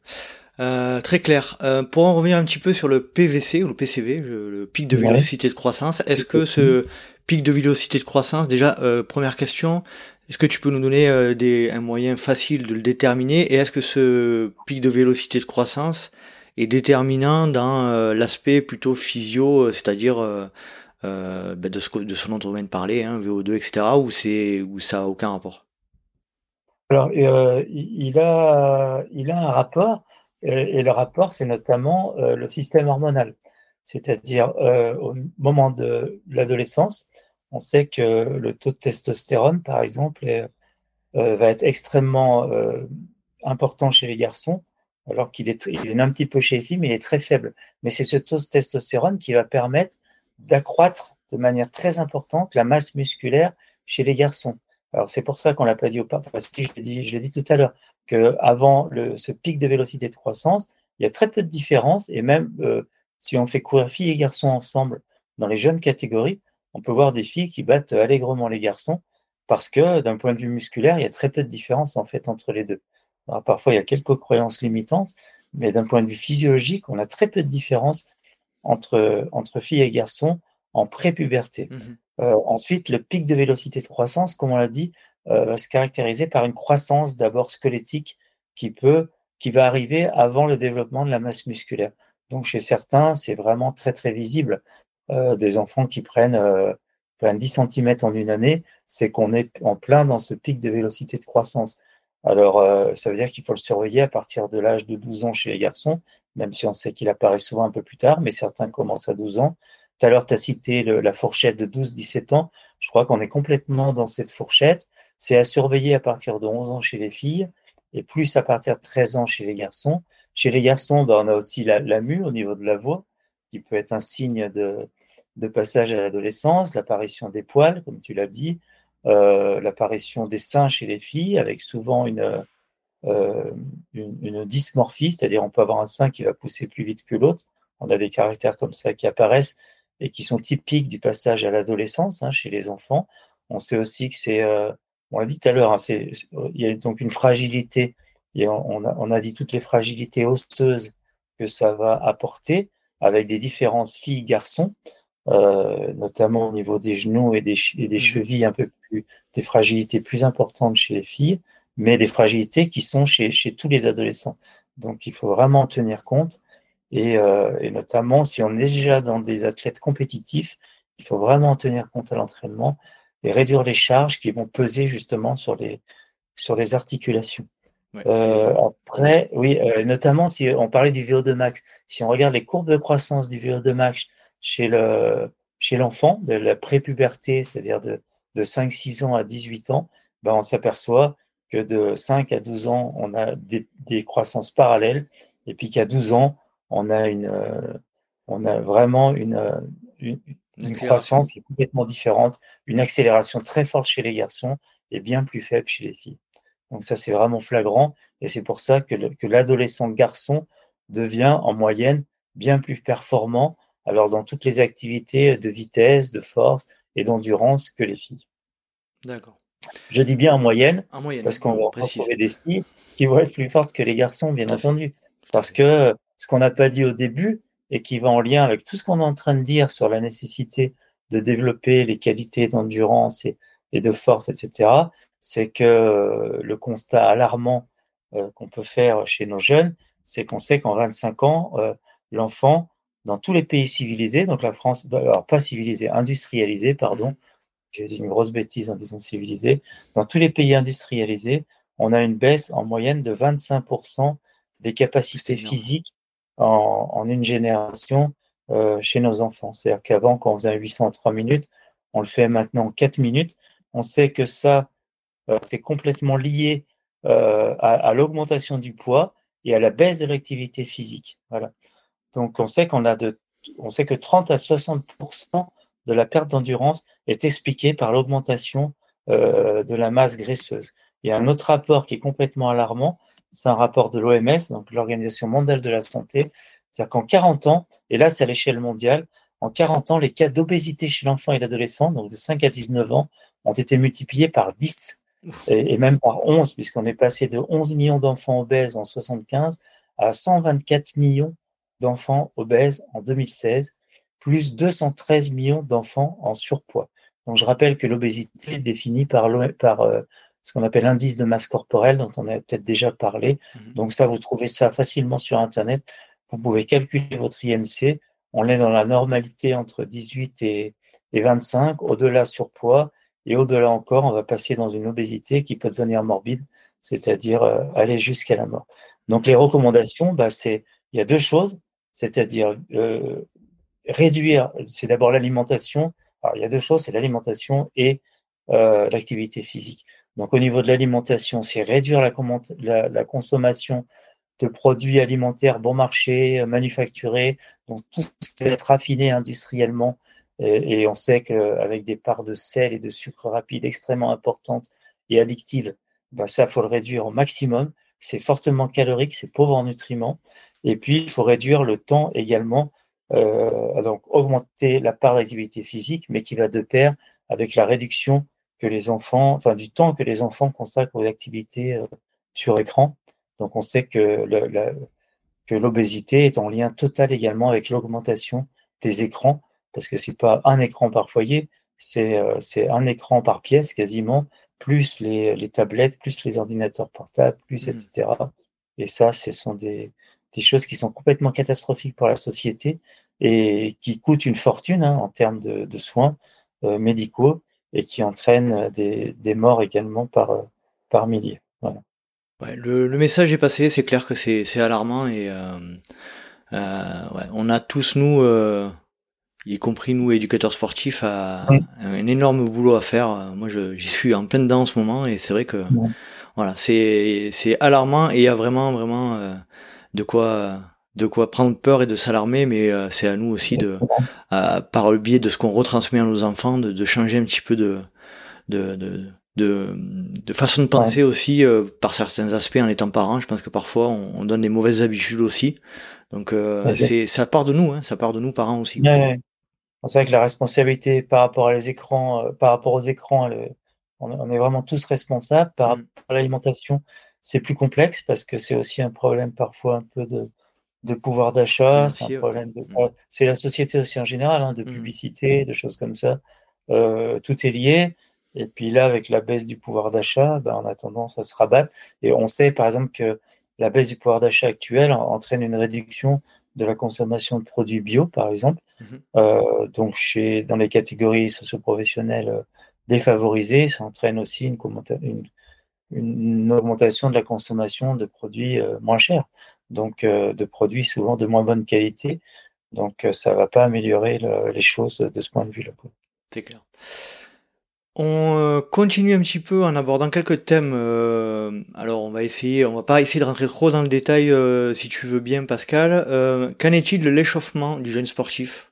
Euh, très clair. Euh, pour en revenir un petit peu sur le PVC ou le PCV, le pic de vélocité de croissance, est-ce que ce pic de vélocité de croissance, déjà, euh, première question, est-ce que tu peux nous donner euh, un moyen facile de le déterminer? Et est-ce que ce pic de vélocité de croissance est déterminant dans euh, l'aspect plutôt physio, c'est-à-dire ben de, ce, dont on vient de parler, hein, VO2, etc., ou, c'est, ou ça n'a aucun rapport? Alors, euh, il, a, il a un rapport, et, le rapport, c'est notamment euh, le système hormonal. C'est-à-dire, euh, au moment de l'adolescence, on sait que le taux de testostérone, par exemple, va être extrêmement important chez les garçons, alors qu'il est, un petit peu chez les filles, mais il est très faible. Mais c'est ce taux de testostérone qui va permettre d'accroître de manière très importante la masse musculaire chez les garçons. Alors c'est pour ça qu'on l'a pas dit au je l'ai dit, je l'ai tout à l'heure que avant le, ce pic de vélocité de croissance, il y a très peu de différence et même euh, si on fait courir filles et garçons ensemble dans les jeunes catégories, on peut voir des filles qui battent allègrement les garçons parce que d'un point de vue musculaire, il y a très peu de différence en fait entre les deux. Alors, parfois, il y a quelques croyances limitantes, mais d'un point de vue physiologique, on a très peu de différence entre, entre filles et garçons en prépuberté. Mmh euh, ensuite, le pic de vélocité de croissance, comme on l'a dit, euh, va se caractériser par une croissance d'abord squelettique qui peut, qui va arriver avant le développement de la masse musculaire. Donc chez certains, c'est vraiment très très visible. Euh, des enfants qui prennent, prennent 10 cm en une année, c'est qu'on est en plein dans ce pic de vélocité de croissance. Alors, ça veut dire qu'il faut le surveiller à partir de l'âge de 12 ans chez les garçons, même si on sait qu'il apparaît souvent un peu plus tard, mais certains commencent à 12 ans. Tout à l'heure, tu as cité la fourchette de 12-17 ans. Je crois qu'on est complètement dans cette fourchette. C'est à surveiller à partir de 11 ans chez les filles et plus à partir de 13 ans chez les garçons. Chez les garçons, ben, on a aussi la, la mue au niveau de la voix, qui peut être un signe de, passage à l'adolescence, l'apparition des poils, comme tu l'as dit, euh, l'apparition des seins chez les filles, avec souvent une, euh, une, une, dysmorphie, c'est-à-dire on peut avoir un sein qui va pousser plus vite que l'autre. On a des caractères comme ça qui apparaissent et qui sont typiques du passage à l'adolescence hein, chez les enfants. On sait aussi que c'est, euh, on l'a dit tout à l'heure, hein, il y a donc une fragilité, et on a dit toutes les fragilités osseuses que ça va apporter avec des différences filles-garçons, euh, notamment au niveau des genoux et des, et des mmh chevilles, un peu plus, des fragilités plus importantes chez les filles, mais des fragilités qui sont chez, chez tous les adolescents. Donc il faut vraiment en tenir compte. Euh, et, notamment, si on est déjà dans des athlètes compétitifs, il faut vraiment en tenir compte à l'entraînement et réduire les charges qui vont peser justement sur les, sur les articulations. Euh, après, oui, euh, notamment si on parlait du VO2 max, si on regarde les courbes de croissance du VO2 max chez le chez l'enfant de la prépuberté, c'est-à-dire de, de 5-6 ans à 18 ans, ben on s'aperçoit que de 5 à 12 ans, on a des, des croissances parallèles, et puis qu'à 12 ans, on a une, on a vraiment une, une, une croissance qui est complètement différente, une accélération très forte chez les garçons et bien plus faible chez les filles. Donc ça, c'est vraiment flagrant, et c'est pour ça que l'adolescent garçon devient en moyenne bien plus performant alors dans toutes les activités de vitesse, de force et d'endurance que les filles. D'accord. Je dis bien en moyenne, parce qu'on va trouver des filles qui vont être plus fortes que les garçons, bien entendu. Parce que ce qu'on n'a pas dit au début, et qui va en lien avec tout ce qu'on est en train de dire sur la nécessité de développer les qualités d'endurance et, de force, etc., c'est que le constat alarmant euh, qu'on peut faire chez nos jeunes, c'est qu'on sait qu'en 25 ans, euh, l'enfant, dans tous les pays civilisés, donc la France, alors pas civilisé, industrialisé, pardon, j'ai dit une grosse bêtise en disant civilisé, dans tous les pays industrialisés, on a une baisse en moyenne de 25% des capacités physiques en, en une génération euh, chez nos enfants. C'est-à-dire qu'avant, quand on faisait 800 en 3 minutes, on le fait maintenant en 4 minutes. On sait que ça, euh, c'est complètement lié euh, à, à l'augmentation du poids et à la baisse de l'activité physique. Voilà. Donc, on sait qu'on a de, on sait que 30 à 60 de la perte d'endurance est expliquée par l'augmentation euh, de la masse graisseuse. Il y a un autre rapport qui est complètement alarmant, c'est un rapport de l'OMS, donc l'Organisation mondiale de la santé, c'est-à-dire qu'en 40 ans, et là c'est à l'échelle mondiale, en 40 ans, les cas d'obésité chez l'enfant et l'adolescent, donc de 5 à 19 ans, ont été multipliés par 10 et, même par 11, puisqu'on est passé de 11 millions d'enfants obèses en 75 à 124 millions d'enfants obèses en 2016, plus 213 millions d'enfants en surpoids. Donc je rappelle que l'obésité est définie par, par euh, ce qu'on appelle l'indice de masse corporelle, dont on a peut-être déjà parlé. Mhm. Donc ça, vous trouvez ça facilement sur Internet. Vous pouvez calculer votre IMC. On est dans la normalité entre 18 et, 25. Au-delà, surpoids. Et au-delà encore, on va passer dans une obésité qui peut devenir morbide, c'est-à-dire euh, aller jusqu'à la mort. Donc les recommandations, bah, c'est il y a deux choses, c'est-à-dire euh, réduire. C'est d'abord l'alimentation. Alors il y a deux choses, c'est l'alimentation et euh, l'activité physique. Donc au niveau de l'alimentation, c'est réduire la, consommation de produits alimentaires bon marché, manufacturés, donc tout ce qui peut être raffiné industriellement. Et, on sait qu'avec des parts de sel et de sucre rapide extrêmement importantes et addictives, bah ça, faut le réduire au maximum. C'est fortement calorique, c'est pauvre en nutriments. Et puis, il faut réduire le temps également, euh, donc augmenter la part d'activité physique, mais qui va de pair avec la réduction que les enfants, du temps que les enfants consacrent aux activités euh, sur écran. Donc on sait que l'obésité est en lien total également avec l'augmentation des écrans, parce que c'est pas un écran par foyer, c'est euh, c'est un écran par pièce quasiment, plus les, les tablettes, plus les ordinateurs portables, plus mmh. etc. Et ça, ce sont des, des choses qui sont complètement catastrophiques pour la société et qui coûtent une fortune hein, en termes de, de soins euh, médicaux et qui entraîne des, des morts également par, par milliers. Voilà. Ouais, le, le, message est passé, c'est clair que c'est alarmant et euh, euh, ouais, on a tous nous, euh, y compris nous éducateurs sportifs, à, un énorme boulot à faire. Moi, j'y suis en plein dedans en ce moment et c'est vrai que voilà, c'est c'est alarmant et il y a vraiment vraiment euh, de quoi de quoi prendre peur et de s'alarmer, mais euh, c'est à nous aussi de, par le biais de ce qu'on retransmet à nos enfants, de, de, changer un petit peu de, de, de, de, de façon de penser aussi euh, par certains aspects en étant parent. Je pense que parfois on, on donne des mauvaises habitudes aussi. Donc euh, c'est ça part de nous, hein, ça part de nous parents aussi. Ouais, c'est vrai que la responsabilité par rapport à les écrans, par rapport aux écrans, on, est vraiment tous responsables. Par mm. rapport à l'alimentation, c'est plus complexe parce que c'est aussi un problème parfois un peu de de pouvoir d'achat, c'est un problème de... Mmh. C'est la société aussi en général, hein, de mmh. publicité, de choses comme ça. Euh, tout est lié. Et puis là, avec la baisse du pouvoir d'achat, ben, on a tendance à se rabattre. Et on sait, par exemple, que la baisse du pouvoir d'achat actuel entraîne une réduction de la consommation de produits bio, par exemple. Mmh euh, donc, chez, dans les catégories socioprofessionnelles euh, défavorisées, ça entraîne aussi une, augmentation de la consommation de produits euh, moins chers donc de produits souvent de moins bonne qualité. Donc, ça ne va pas améliorer les choses de ce point de vue-là. C'est clair. On continue un petit peu en abordant quelques thèmes. alors, on va essayer, on va pas essayer de rentrer trop dans le détail, si tu veux bien, Pascal. Qu'en est-il de l'échauffement du jeune sportif?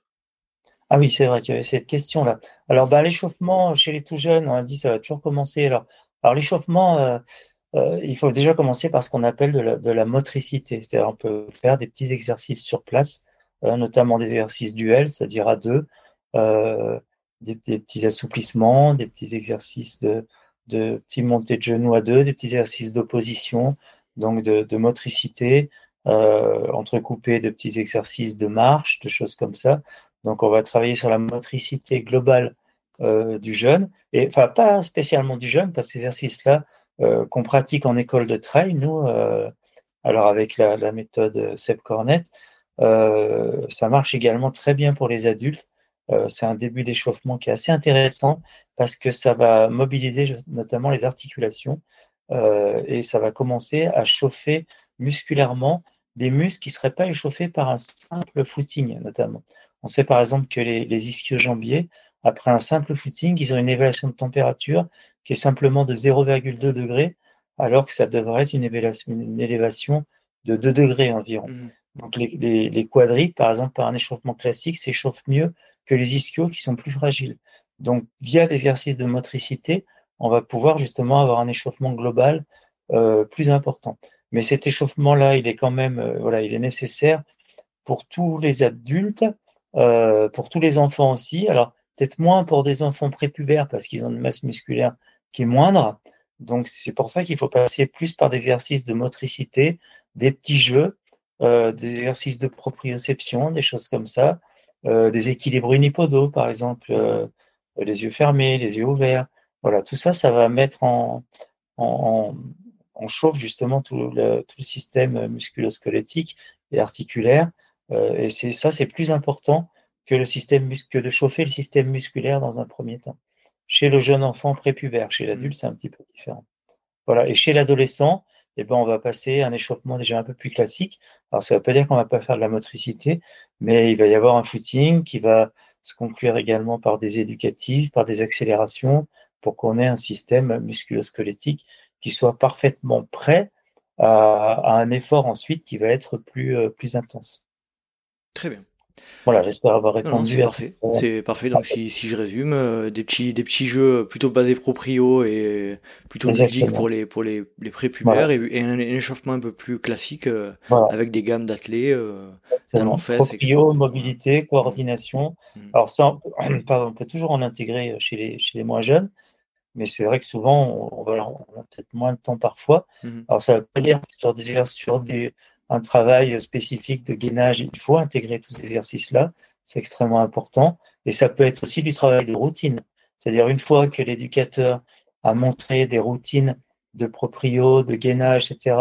Ah oui, c'est vrai qu'il y avait cette question-là. Alors, bah, l'échauffement chez les tout jeunes, on a dit ça va toujours commencer. Alors, l'échauffement, euh, euh, il faut déjà commencer par ce qu'on appelle de la, motricité. C'est-à-dire, on peut faire des petits exercices sur place, euh, notamment des exercices duels, c'est-à-dire à deux, des, petits assouplissements, des petits exercices de, de petits montées de genoux à deux, des petits exercices d'opposition, donc de motricité, entrecoupés de petits exercices de marche, de choses comme ça. Donc, on va travailler sur la motricité globale euh, du jeune, et enfin pas spécialement du jeune, parce que ces exercices-là euh, qu'on pratique en école de trail, nous, euh, alors avec la, méthode Seb Cornet, ça marche également très bien pour les adultes. c'est un début d'échauffement qui est assez intéressant parce que ça va mobiliser notamment les articulations et ça va commencer à chauffer musculairement des muscles qui ne seraient pas échauffés par un simple footing notamment. On sait par exemple que les, les ischio-jambiers, après un simple footing, ils ont une évaluation de température qui est simplement de 0,2 degrés, alors que ça devrait être une élévation, une élévation de 2 degrés environ. Mmh. Donc les, les, par exemple, par un échauffement classique, s'échauffent mieux que les ischios qui sont plus fragiles. Donc via l'exercice de motricité, on va pouvoir justement avoir un échauffement global euh, plus important. Mais cet échauffement-là, il est quand même, euh, voilà, il est nécessaire pour tous les adultes euh, pour tous les enfants aussi. Alors, peut-être moins pour des enfants prépubères parce qu'ils ont une masse musculaire qui est moindre. Donc, c'est pour ça qu'il faut passer plus par des exercices de motricité, des petits jeux, euh, des exercices de proprioception, des choses comme ça, euh, des équilibres unipodaux, par exemple, les yeux fermés, les yeux ouverts. Voilà, tout ça, ça va mettre en, en, en chauffe justement tout le, tout le système musculo-squelettique et articulaire euh, et c'est ça, c'est plus important que le système que de chauffer le système musculaire dans un premier temps. Chez le jeune enfant prépubère, chez l'adulte, c'est un petit peu différent. Voilà. Et chez l'adolescent, eh ben, on va passer un échauffement déjà un peu plus classique. Alors, ça ne veut pas dire qu'on va pas faire de la motricité, mais il va y avoir un footing qui va se conclure également par des éducatives, par des accélérations, pour qu'on ait un système musculo-squelettique qui soit parfaitement prêt à, à, un effort ensuite qui va être plus, euh, plus intense. Très bien. Voilà, j'espère avoir répondu. C'est parfait. C'est parfait. Donc si, si je résume, euh, des petits des petits jeux plutôt basés proprio et plutôt ludiques pour les pour les, les prépubères et, un, échauffement un peu plus classique euh, avec des gammes d'athlètes, euh, proprio, mobilité, coordination. Mmh. Alors ça, *clears throat* pardon, on peut toujours en intégrer chez les chez les moins jeunes, mais c'est vrai que souvent on, on a peut-être moins de temps parfois. Mmh. Alors ça veut pas dire sur des sur des un travail spécifique de gainage, il faut intégrer tous ces exercices-là, c'est extrêmement important. Et ça peut être aussi du travail de routine. C'est-à-dire une fois que l'éducateur a montré des routines de proprio, de gainage, etc.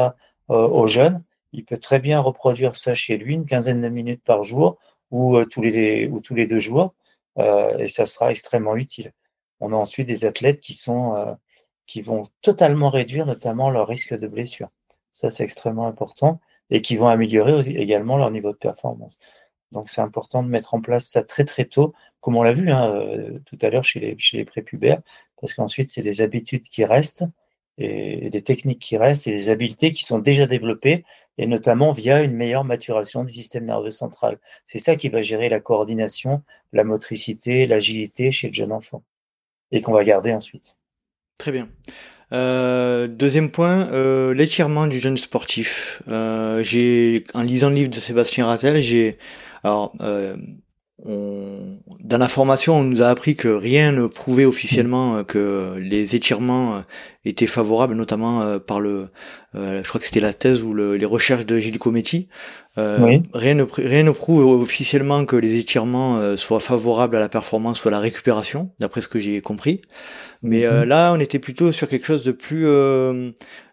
Euh, aux jeunes, il peut très bien reproduire ça chez lui une quinzaine de minutes par jour ou euh, tous les deux jours, euh, et ça sera extrêmement utile. On a ensuite des athlètes qui qui vont totalement réduire notamment leur risque de blessure. Ça c'est extrêmement important et qui vont améliorer également leur niveau de performance. Donc c'est important de mettre en place ça très très tôt, comme on l'a vu hein, euh, tout à l'heure chez les, prépubères, parce qu'ensuite c'est des habitudes qui restent et des techniques qui restent et des habiletés qui sont déjà développées et notamment via une meilleure maturation du système nerveux central. C'est ça qui va gérer la coordination, la motricité, l'agilité chez le jeune enfant et qu'on va garder ensuite. Très bien. Euh, deuxième point, euh, l'étirement du jeune sportif. Euh, j'ai, en lisant le livre de Sébastien Rattel, j'ai, alors, euh, on, dans la formation, on nous a appris que rien ne prouvait officiellement euh, que les étirements euh, étaient favorables, notamment par le, je crois que c'était la thèse ou le, les recherches de Gilles Cometti. rien, ne, rien ne prouve officiellement que les étirements soient favorables à la performance ou à la récupération, d'après ce que j'ai compris. Mais euh, mhm. là, on était plutôt sur quelque chose de plus euh,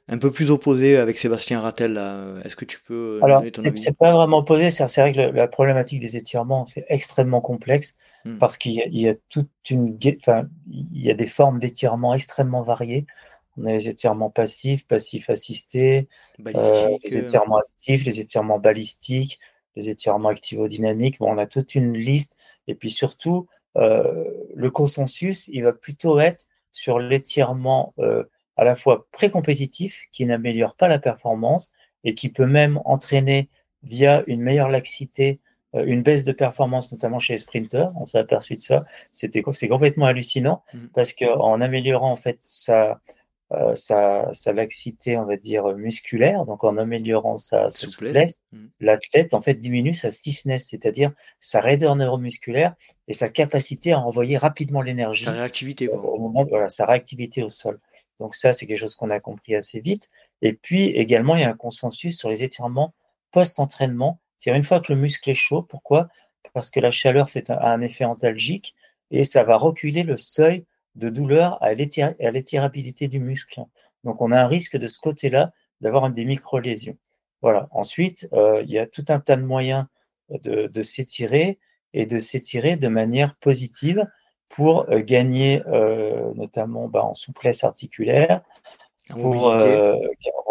un peu plus opposé avec Sébastien Rattel. Est-ce que tu peux Alors, c'est pas vraiment opposé. C'est vrai que la problématique des étirements, c'est extrêmement complexe hmm. parce qu'il y, a toute une, enfin, il y a des formes d'étirement extrêmement variées. On a les étirements passifs, passifs assistés, euh, les étirements actifs, les étirements balistiques, les étirements activo-dynamiques. Bon, on a toute une liste. Et puis surtout, euh, le consensus, il va plutôt être sur l'étirement euh, à la fois pré-compétitif, qui n'améliore pas la performance et qui peut même entraîner via une meilleure laxité euh, une baisse de performance, notamment chez les sprinters. On s'est aperçu de ça. C'était c'est complètement hallucinant mmh. parce qu'en améliorant en fait sa, euh, sa, sa, laxité, on va dire musculaire, donc en améliorant sa, souplesse, mmh. l'athlète en fait diminue sa stiffness, c'est-à-dire sa raideur neuromusculaire et sa capacité à envoyer rapidement l'énergie. Sa réactivité. Au moment, voilà, sa réactivité au sol. Donc ça, c'est quelque chose qu'on a compris assez vite. Et puis également, il y a un consensus sur les étirements post-entraînement c'est une fois que le muscle est chaud, pourquoi? Parce que la chaleur, c'est un, effet antalgique et ça va reculer le seuil de douleur à l'étirabilité du muscle. Donc, on a un risque de ce côté-là d'avoir des micro-lésions. Voilà. Ensuite, euh, il y a tout un tas de moyens de, s'étirer et de s'étirer de manière positive pour euh, gagner euh, notamment bah, en souplesse articulaire, pour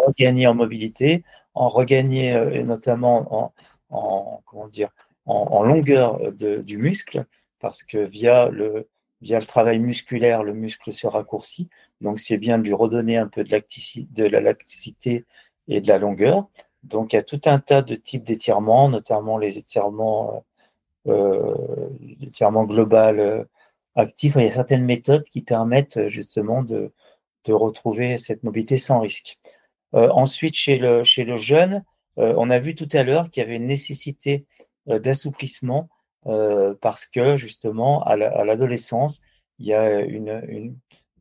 regagner en mobilité, en regagner notamment en, en, comment dire, en, longueur du muscle, parce que via le, via le travail musculaire, le muscle se raccourcit. Donc, c'est bien de lui redonner un peu de, de la laxité et de la longueur. Donc, il y a tout un tas de types d'étirements, notamment les étirements, euh, l'étirement global euh, actif. Il y a certaines méthodes qui permettent justement de, retrouver cette mobilité sans risque. Euh, ensuite, chez le, jeune, euh, on a vu tout à l'heure qu'il y avait une nécessité euh, d'assouplissement euh, parce que justement, à l'adolescence, il y a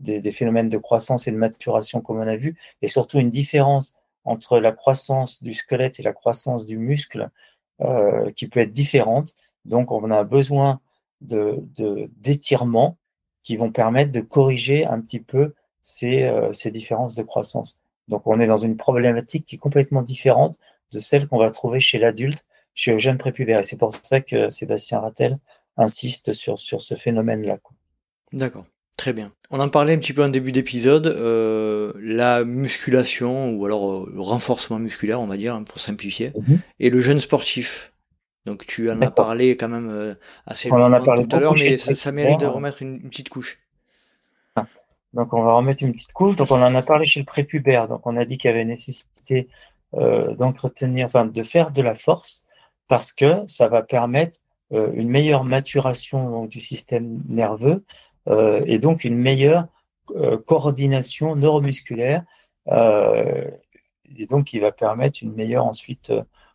des, phénomènes de croissance et de maturation comme on a vu, et surtout une différence entre la croissance du squelette et la croissance du muscle qui peut être différente. Donc, on a besoin d'étirements de, qui vont permettre de corriger un petit peu ces, ces différences de croissance. Donc, on est dans une problématique qui est complètement différente de celle qu'on va trouver chez l'adulte, chez le jeune prépubère. Et c'est pour ça que Sébastien Rattel insiste sur, sur ce phénomène-là. D'accord. Très bien. On en parlait un petit peu en début d'épisode, euh, la musculation ou alors euh, le renforcement musculaire, on va dire, hein, pour simplifier, mhm. et le jeune sportif. Donc tu en as parlé quand même euh, assez longtemps tout à l'heure, mais ça, mérite de remettre une, petite couche. Ah. Donc on va remettre une petite couche. Donc on en a parlé chez le prépubère. Donc on a dit qu'il y avait nécessité d'entretenir, enfin de faire de la force parce que ça va permettre euh, une meilleure maturation du système nerveux euh, et donc une meilleure coordination neuromusculaire et donc qui va permettre une meilleure ensuite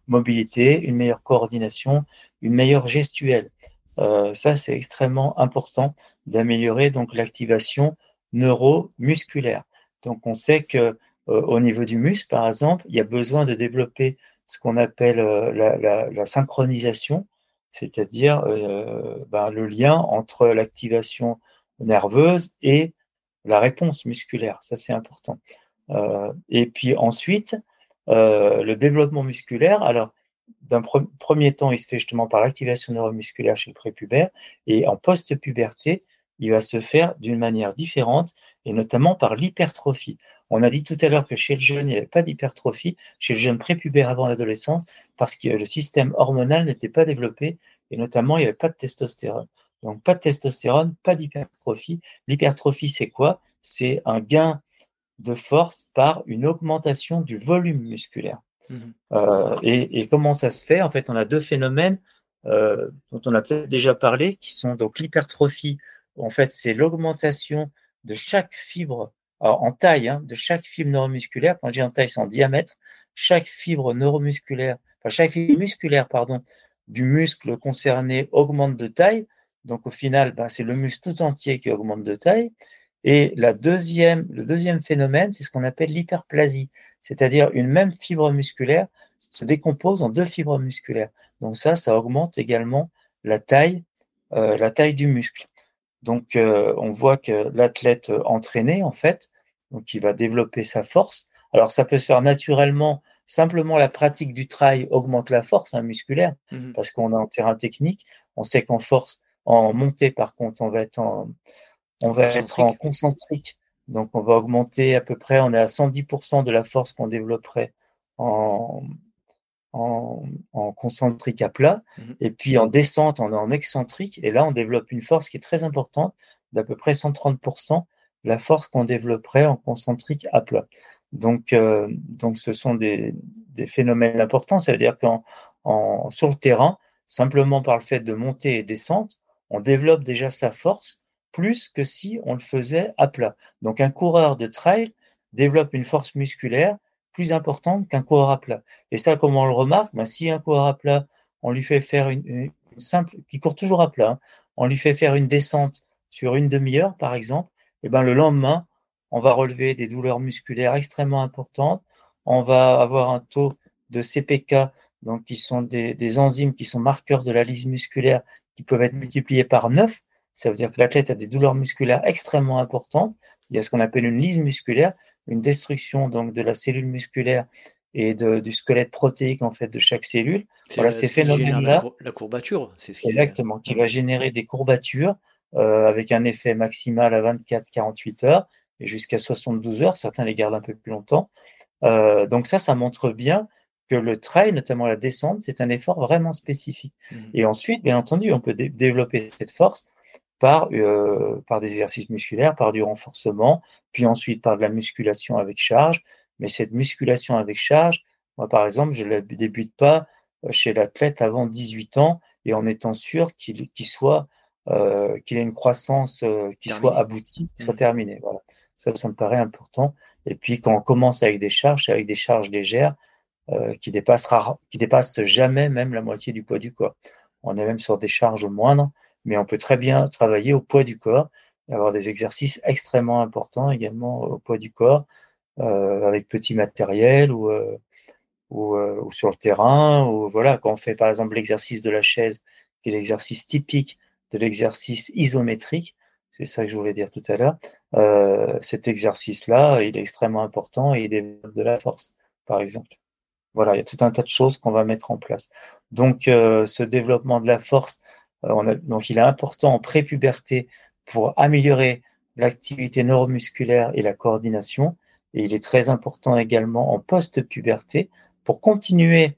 mobilité, une meilleure coordination, une meilleure gestuelle. ça, c'est extrêmement important d'améliorer donc l'activation neuromusculaire. Donc, on sait que euh, au niveau du muscle, par exemple, il y a besoin de développer ce qu'on appelle euh, la, synchronisation, c'est-à-dire euh, ben, le lien entre l'activation nerveuse et la réponse musculaire. Ça, c'est important. et puis ensuite, le développement musculaire, alors, d'un premier temps, il se fait justement par l'activation neuromusculaire chez le prépubère, et en post-puberté, il va se faire d'une manière différente, et notamment par l'hypertrophie. On a dit tout à l'heure que chez le jeune, il n'y avait pas d'hypertrophie, chez le jeune prépubère avant l'adolescence, parce que le système hormonal n'était pas développé, et notamment, il n'y avait pas de testostérone. Donc, pas de testostérone, pas d'hypertrophie. L'hypertrophie, c'est quoi? C'est un gain de force par une augmentation du volume musculaire. Mmh euh, et, comment ça se fait? En fait, on a deux phénomènes euh, dont on a peut-être déjà parlé, qui sont donc l'hypertrophie. En fait, c'est l'augmentation de chaque fibre en taille hein, de chaque fibre neuromusculaire, quand je dis en taille, c'est en diamètre, chaque fibre neuromusculaire, enfin chaque fibre musculaire, pardon, du muscle concerné augmente de taille. Donc au final, ben, c'est le muscle tout entier qui augmente de taille. Et la deuxième, le deuxième phénomène, c'est ce qu'on appelle l'hyperplasie, c'est-à-dire une même fibre musculaire se décompose en deux fibres musculaires. Donc ça, ça augmente également la taille, euh, la taille du muscle. Donc, euh, on voit que l'athlète entraîné, en fait, donc il va développer sa force. Alors, ça peut se faire naturellement. Simplement, la pratique du trail augmente la force hein, musculaire mmh parce qu'on est en terrain technique. On sait qu'en force, en montée, par contre, on va être en, on va être en concentrique. Donc, on va augmenter à peu près, on est à 110% de la force qu'on développerait en, en, concentrique à plat, mhm. et puis en descente, on est en excentrique, et là, on développe une force qui est très importante, d'à peu près 130%, la force qu'on développerait en concentrique à plat. Donc, euh, donc ce sont des, des, phénomènes importants, ça veut dire qu'en en, sur le terrain, simplement par le fait de monter et descendre, on développe déjà sa force plus que si on le faisait à plat. Donc un coureur de trail développe une force musculaire plus importante qu'un coureur à plat. Et ça, comment on le remarque ben, Si un coureur à plat, on lui fait faire une, simple, qui court toujours à plat, hein, on lui fait faire une descente sur une demi-heure, par exemple, et ben le lendemain, on va relever des douleurs musculaires extrêmement importantes, on va avoir un taux de CPK, donc qui sont des, des enzymes qui sont marqueurs de la lise musculaire, qui peuvent être multipliés par 9. Ça veut dire que l'athlète a des douleurs musculaires extrêmement importantes. Il y a ce qu'on appelle une lise musculaire, une destruction donc de la cellule musculaire et de, du squelette protéique en fait de chaque cellule. Voilà ces phénomènes-là. La, courbature, c'est ce qui exactement, qui va générer des courbatures avec un effet maximal à 24-48 heures et jusqu'à 72 heures. Certains les gardent un peu plus longtemps. Euh, donc ça, ça montre bien que le trail, notamment la descente, c'est un effort vraiment spécifique. Mmh. Et ensuite, bien entendu, on peut développer cette force par, euh, par des exercices musculaires, par du renforcement, puis ensuite par de la musculation avec charge. Mais cette musculation avec charge, moi par exemple, je ne la débute pas euh, chez l'athlète avant 18 ans et en étant sûr qu'il soit euh, qu'il ait une croissance euh, qui soit aboutie, qui soit mmh. terminée. Voilà. Ça, ça me paraît important. Et puis quand on commence avec des charges, c'est avec des charges légères euh, qui dépassera, qui dépassent jamais même la moitié du poids du corps. On est même sur des charges moindres mais on peut très bien travailler au poids du corps, et avoir des exercices extrêmement importants également au poids du corps, euh, avec petit matériel ou, euh, ou, euh, ou, sur le terrain. Ou voilà, quand on fait par exemple l'exercice de la chaise, qui est l'exercice typique de l'exercice isométrique, c'est ça que je voulais dire tout à l'heure, euh, cet exercice-là, il est extrêmement important et il développe de la force, par exemple. Voilà, il y a tout un tas de choses qu'on va mettre en place. Donc, euh, ce développement de la force, euh, donc, il est important en prépuberté pour améliorer l'activité neuromusculaire et la coordination. Et il est très important également en post-puberté pour continuer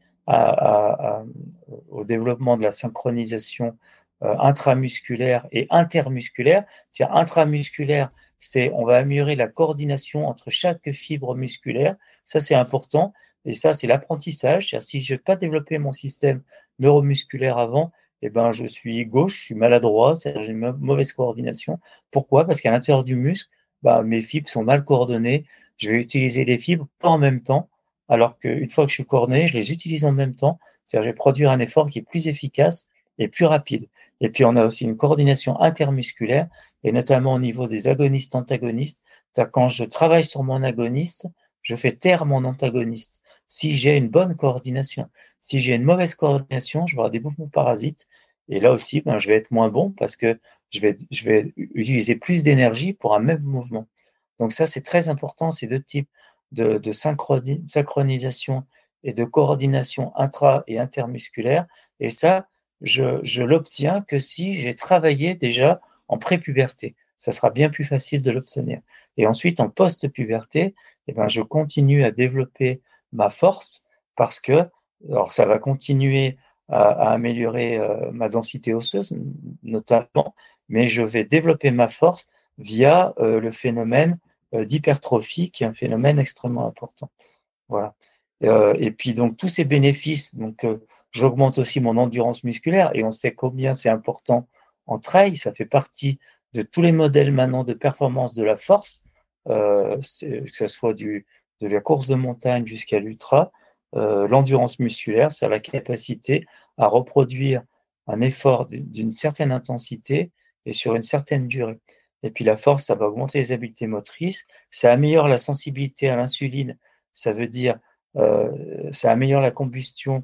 au développement de la synchronisation intramusculaire et intermusculaire. C'est-à-dire intramusculaire, c'est on va améliorer la coordination entre chaque fibre musculaire. Ça, c'est important. Et ça, c'est l'apprentissage. C'est-à-dire si je n'ai pas développé mon système neuromusculaire avant, eh ben, je suis gauche, je suis maladroit, j'ai une mauvaise coordination. Pourquoi? Parce qu'à l'intérieur du muscle, bah, mes fibres sont mal coordonnées. Je vais utiliser les fibres pas en même temps, alors qu'une fois que je suis coordonné, je les utilise en même temps. C'est-à-dire, je vais produire un effort qui est plus efficace et plus rapide. Et puis, on a aussi une coordination intermusculaire, et notamment au niveau des agonistes-antagonistes. Quand je travaille sur mon agoniste, je fais taire mon antagoniste si j'ai une bonne coordination. Si j'ai une mauvaise coordination, je vais avoir des mouvements parasites. Et là aussi, ben, je vais être moins bon parce que je vais, je vais utiliser plus d'énergie pour un même mouvement. Donc ça, c'est très important, ces deux types de, de synchronisation et de coordination intra- et intermusculaire. Et ça, je, l'obtiens que si j'ai travaillé déjà en prépuberté. Ça sera bien plus facile de l'obtenir. Et ensuite, en post-puberté, eh ben, je continue à développer ma force parce que alors ça va continuer à, améliorer euh, ma densité osseuse notamment, mais je vais développer ma force via euh, le phénomène euh, d'hypertrophie qui est un phénomène extrêmement important. Voilà. Et puis donc tous ces bénéfices, donc j'augmente aussi mon endurance musculaire et on sait combien c'est important en trail, ça fait partie de tous les modèles maintenant de performance de la force, que ce soit du, de la course de montagne jusqu'à l'ultra, euh, l'endurance musculaire, c'est la capacité à reproduire un effort d'une certaine intensité et sur une certaine durée. Et puis la force, ça va augmenter les habiletés motrices, ça améliore la sensibilité à l'insuline, ça veut dire euh, ça améliore la combustion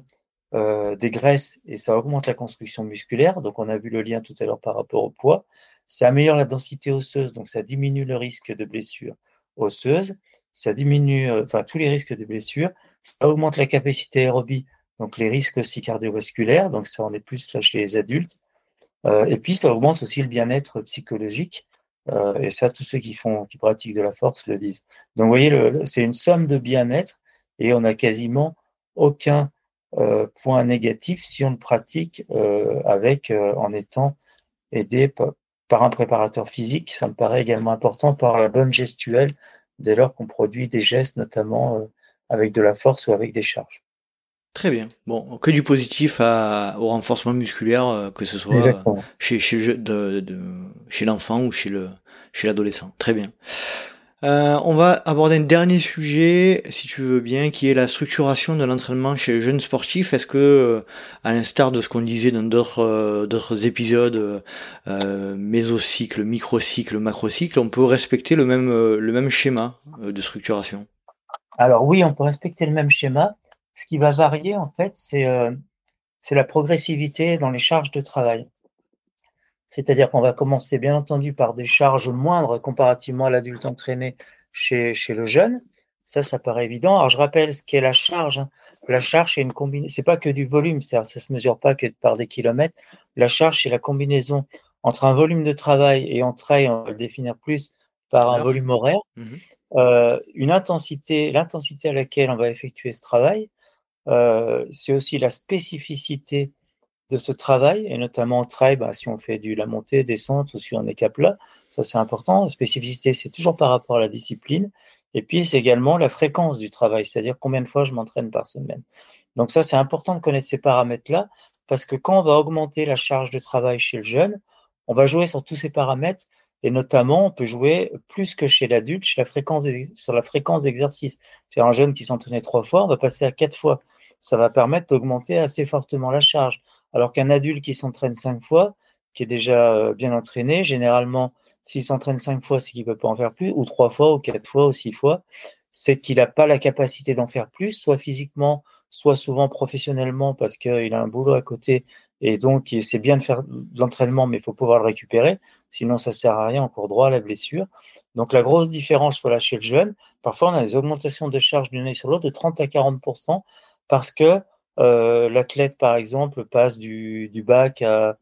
euh, des graisses et ça augmente la construction musculaire. Donc on a vu le lien tout à l'heure par rapport au poids. Ça améliore la densité osseuse, donc ça diminue le risque de blessure osseuse ça diminue euh, enfin tous les risques de blessures, ça augmente la capacité aérobie, donc les risques aussi cardiovasculaires, donc ça en est plus là chez les adultes, euh, et puis ça augmente aussi le bien-être psychologique, euh, et ça tous ceux qui font, qui pratiquent de la force le disent. Donc vous voyez, c'est une somme de bien-être, et on n'a quasiment aucun point négatif si on le pratique avec en étant aidé par un préparateur physique. Ça me paraît également important par la bonne gestuelle dès lors qu'on produit des gestes, notamment avec de la force ou avec des charges. Très bien. Bon, que du positif au renforcement musculaire, euh, que ce soit chez, l'enfant ou chez l'adolescent. Très bien. Euh, on va aborder un dernier sujet, si tu veux bien, qui est la structuration de l'entraînement chez les jeunes sportifs. Est-ce que, euh, à l'instar de ce qu'on disait dans d'autres d'autres épisodes, euh, mésocycle, microcycle, macrocycle, on peut respecter le même le même schéma de structuration? Alors oui, on peut respecter le même schéma. Ce qui va varier, en fait, euh, c'est la progressivité dans les charges de travail. C'est-à-dire qu'on va commencer, bien entendu, par des charges moindres comparativement à l'adulte entraîné chez, chez le jeune. Ça, ça paraît évident. Alors, je rappelle ce qu'est la charge. La charge, c'est une combinaison. C'est pas que du volume, ça se mesure pas que par des kilomètres. La charge, c'est la combinaison entre un volume de travail et en trail, on va le définir plus par un volume horaire, mmh euh, une intensité, l'intensité à laquelle on va effectuer ce travail, euh, c'est aussi la spécificité de ce travail, et notamment trail, bah, si on fait du la montée, descente ou si on est cap là, ça c'est important. La spécificité, c'est toujours par rapport à la discipline. Et puis, c'est également la fréquence du travail, c'est-à-dire combien de fois je m'entraîne par semaine. Donc ça, c'est important de connaître ces paramètres-là, parce que quand on va augmenter la charge de travail chez le jeune, on va jouer sur tous ces paramètres, et notamment, on peut jouer plus que chez l'adulte, sur la fréquence sur la fréquence d'exercice. Un jeune qui s'entraînait trois fois, on va passer à quatre fois ça va permettre d'augmenter assez fortement la charge. Alors qu'un adulte qui s'entraîne cinq fois, qui est déjà euh, bien entraîné, généralement, s'il s'entraîne cinq fois, c'est qu'il ne peut pas en faire plus, ou trois fois, ou quatre fois, ou six fois, c'est qu'il n'a pas la capacité d'en faire plus, soit physiquement, soit souvent professionnellement, parce qu'il a un boulot à côté, et donc c'est bien de faire l'entraînement, mais il faut pouvoir le récupérer, sinon ça sert à rien, on court droit à la blessure. Donc la grosse différence, voilà, chez le jeune, parfois on a des augmentations de charge d'une année sur l'autre de 30 à 40 parce que l'athlète, par exemple, passe du, bac à,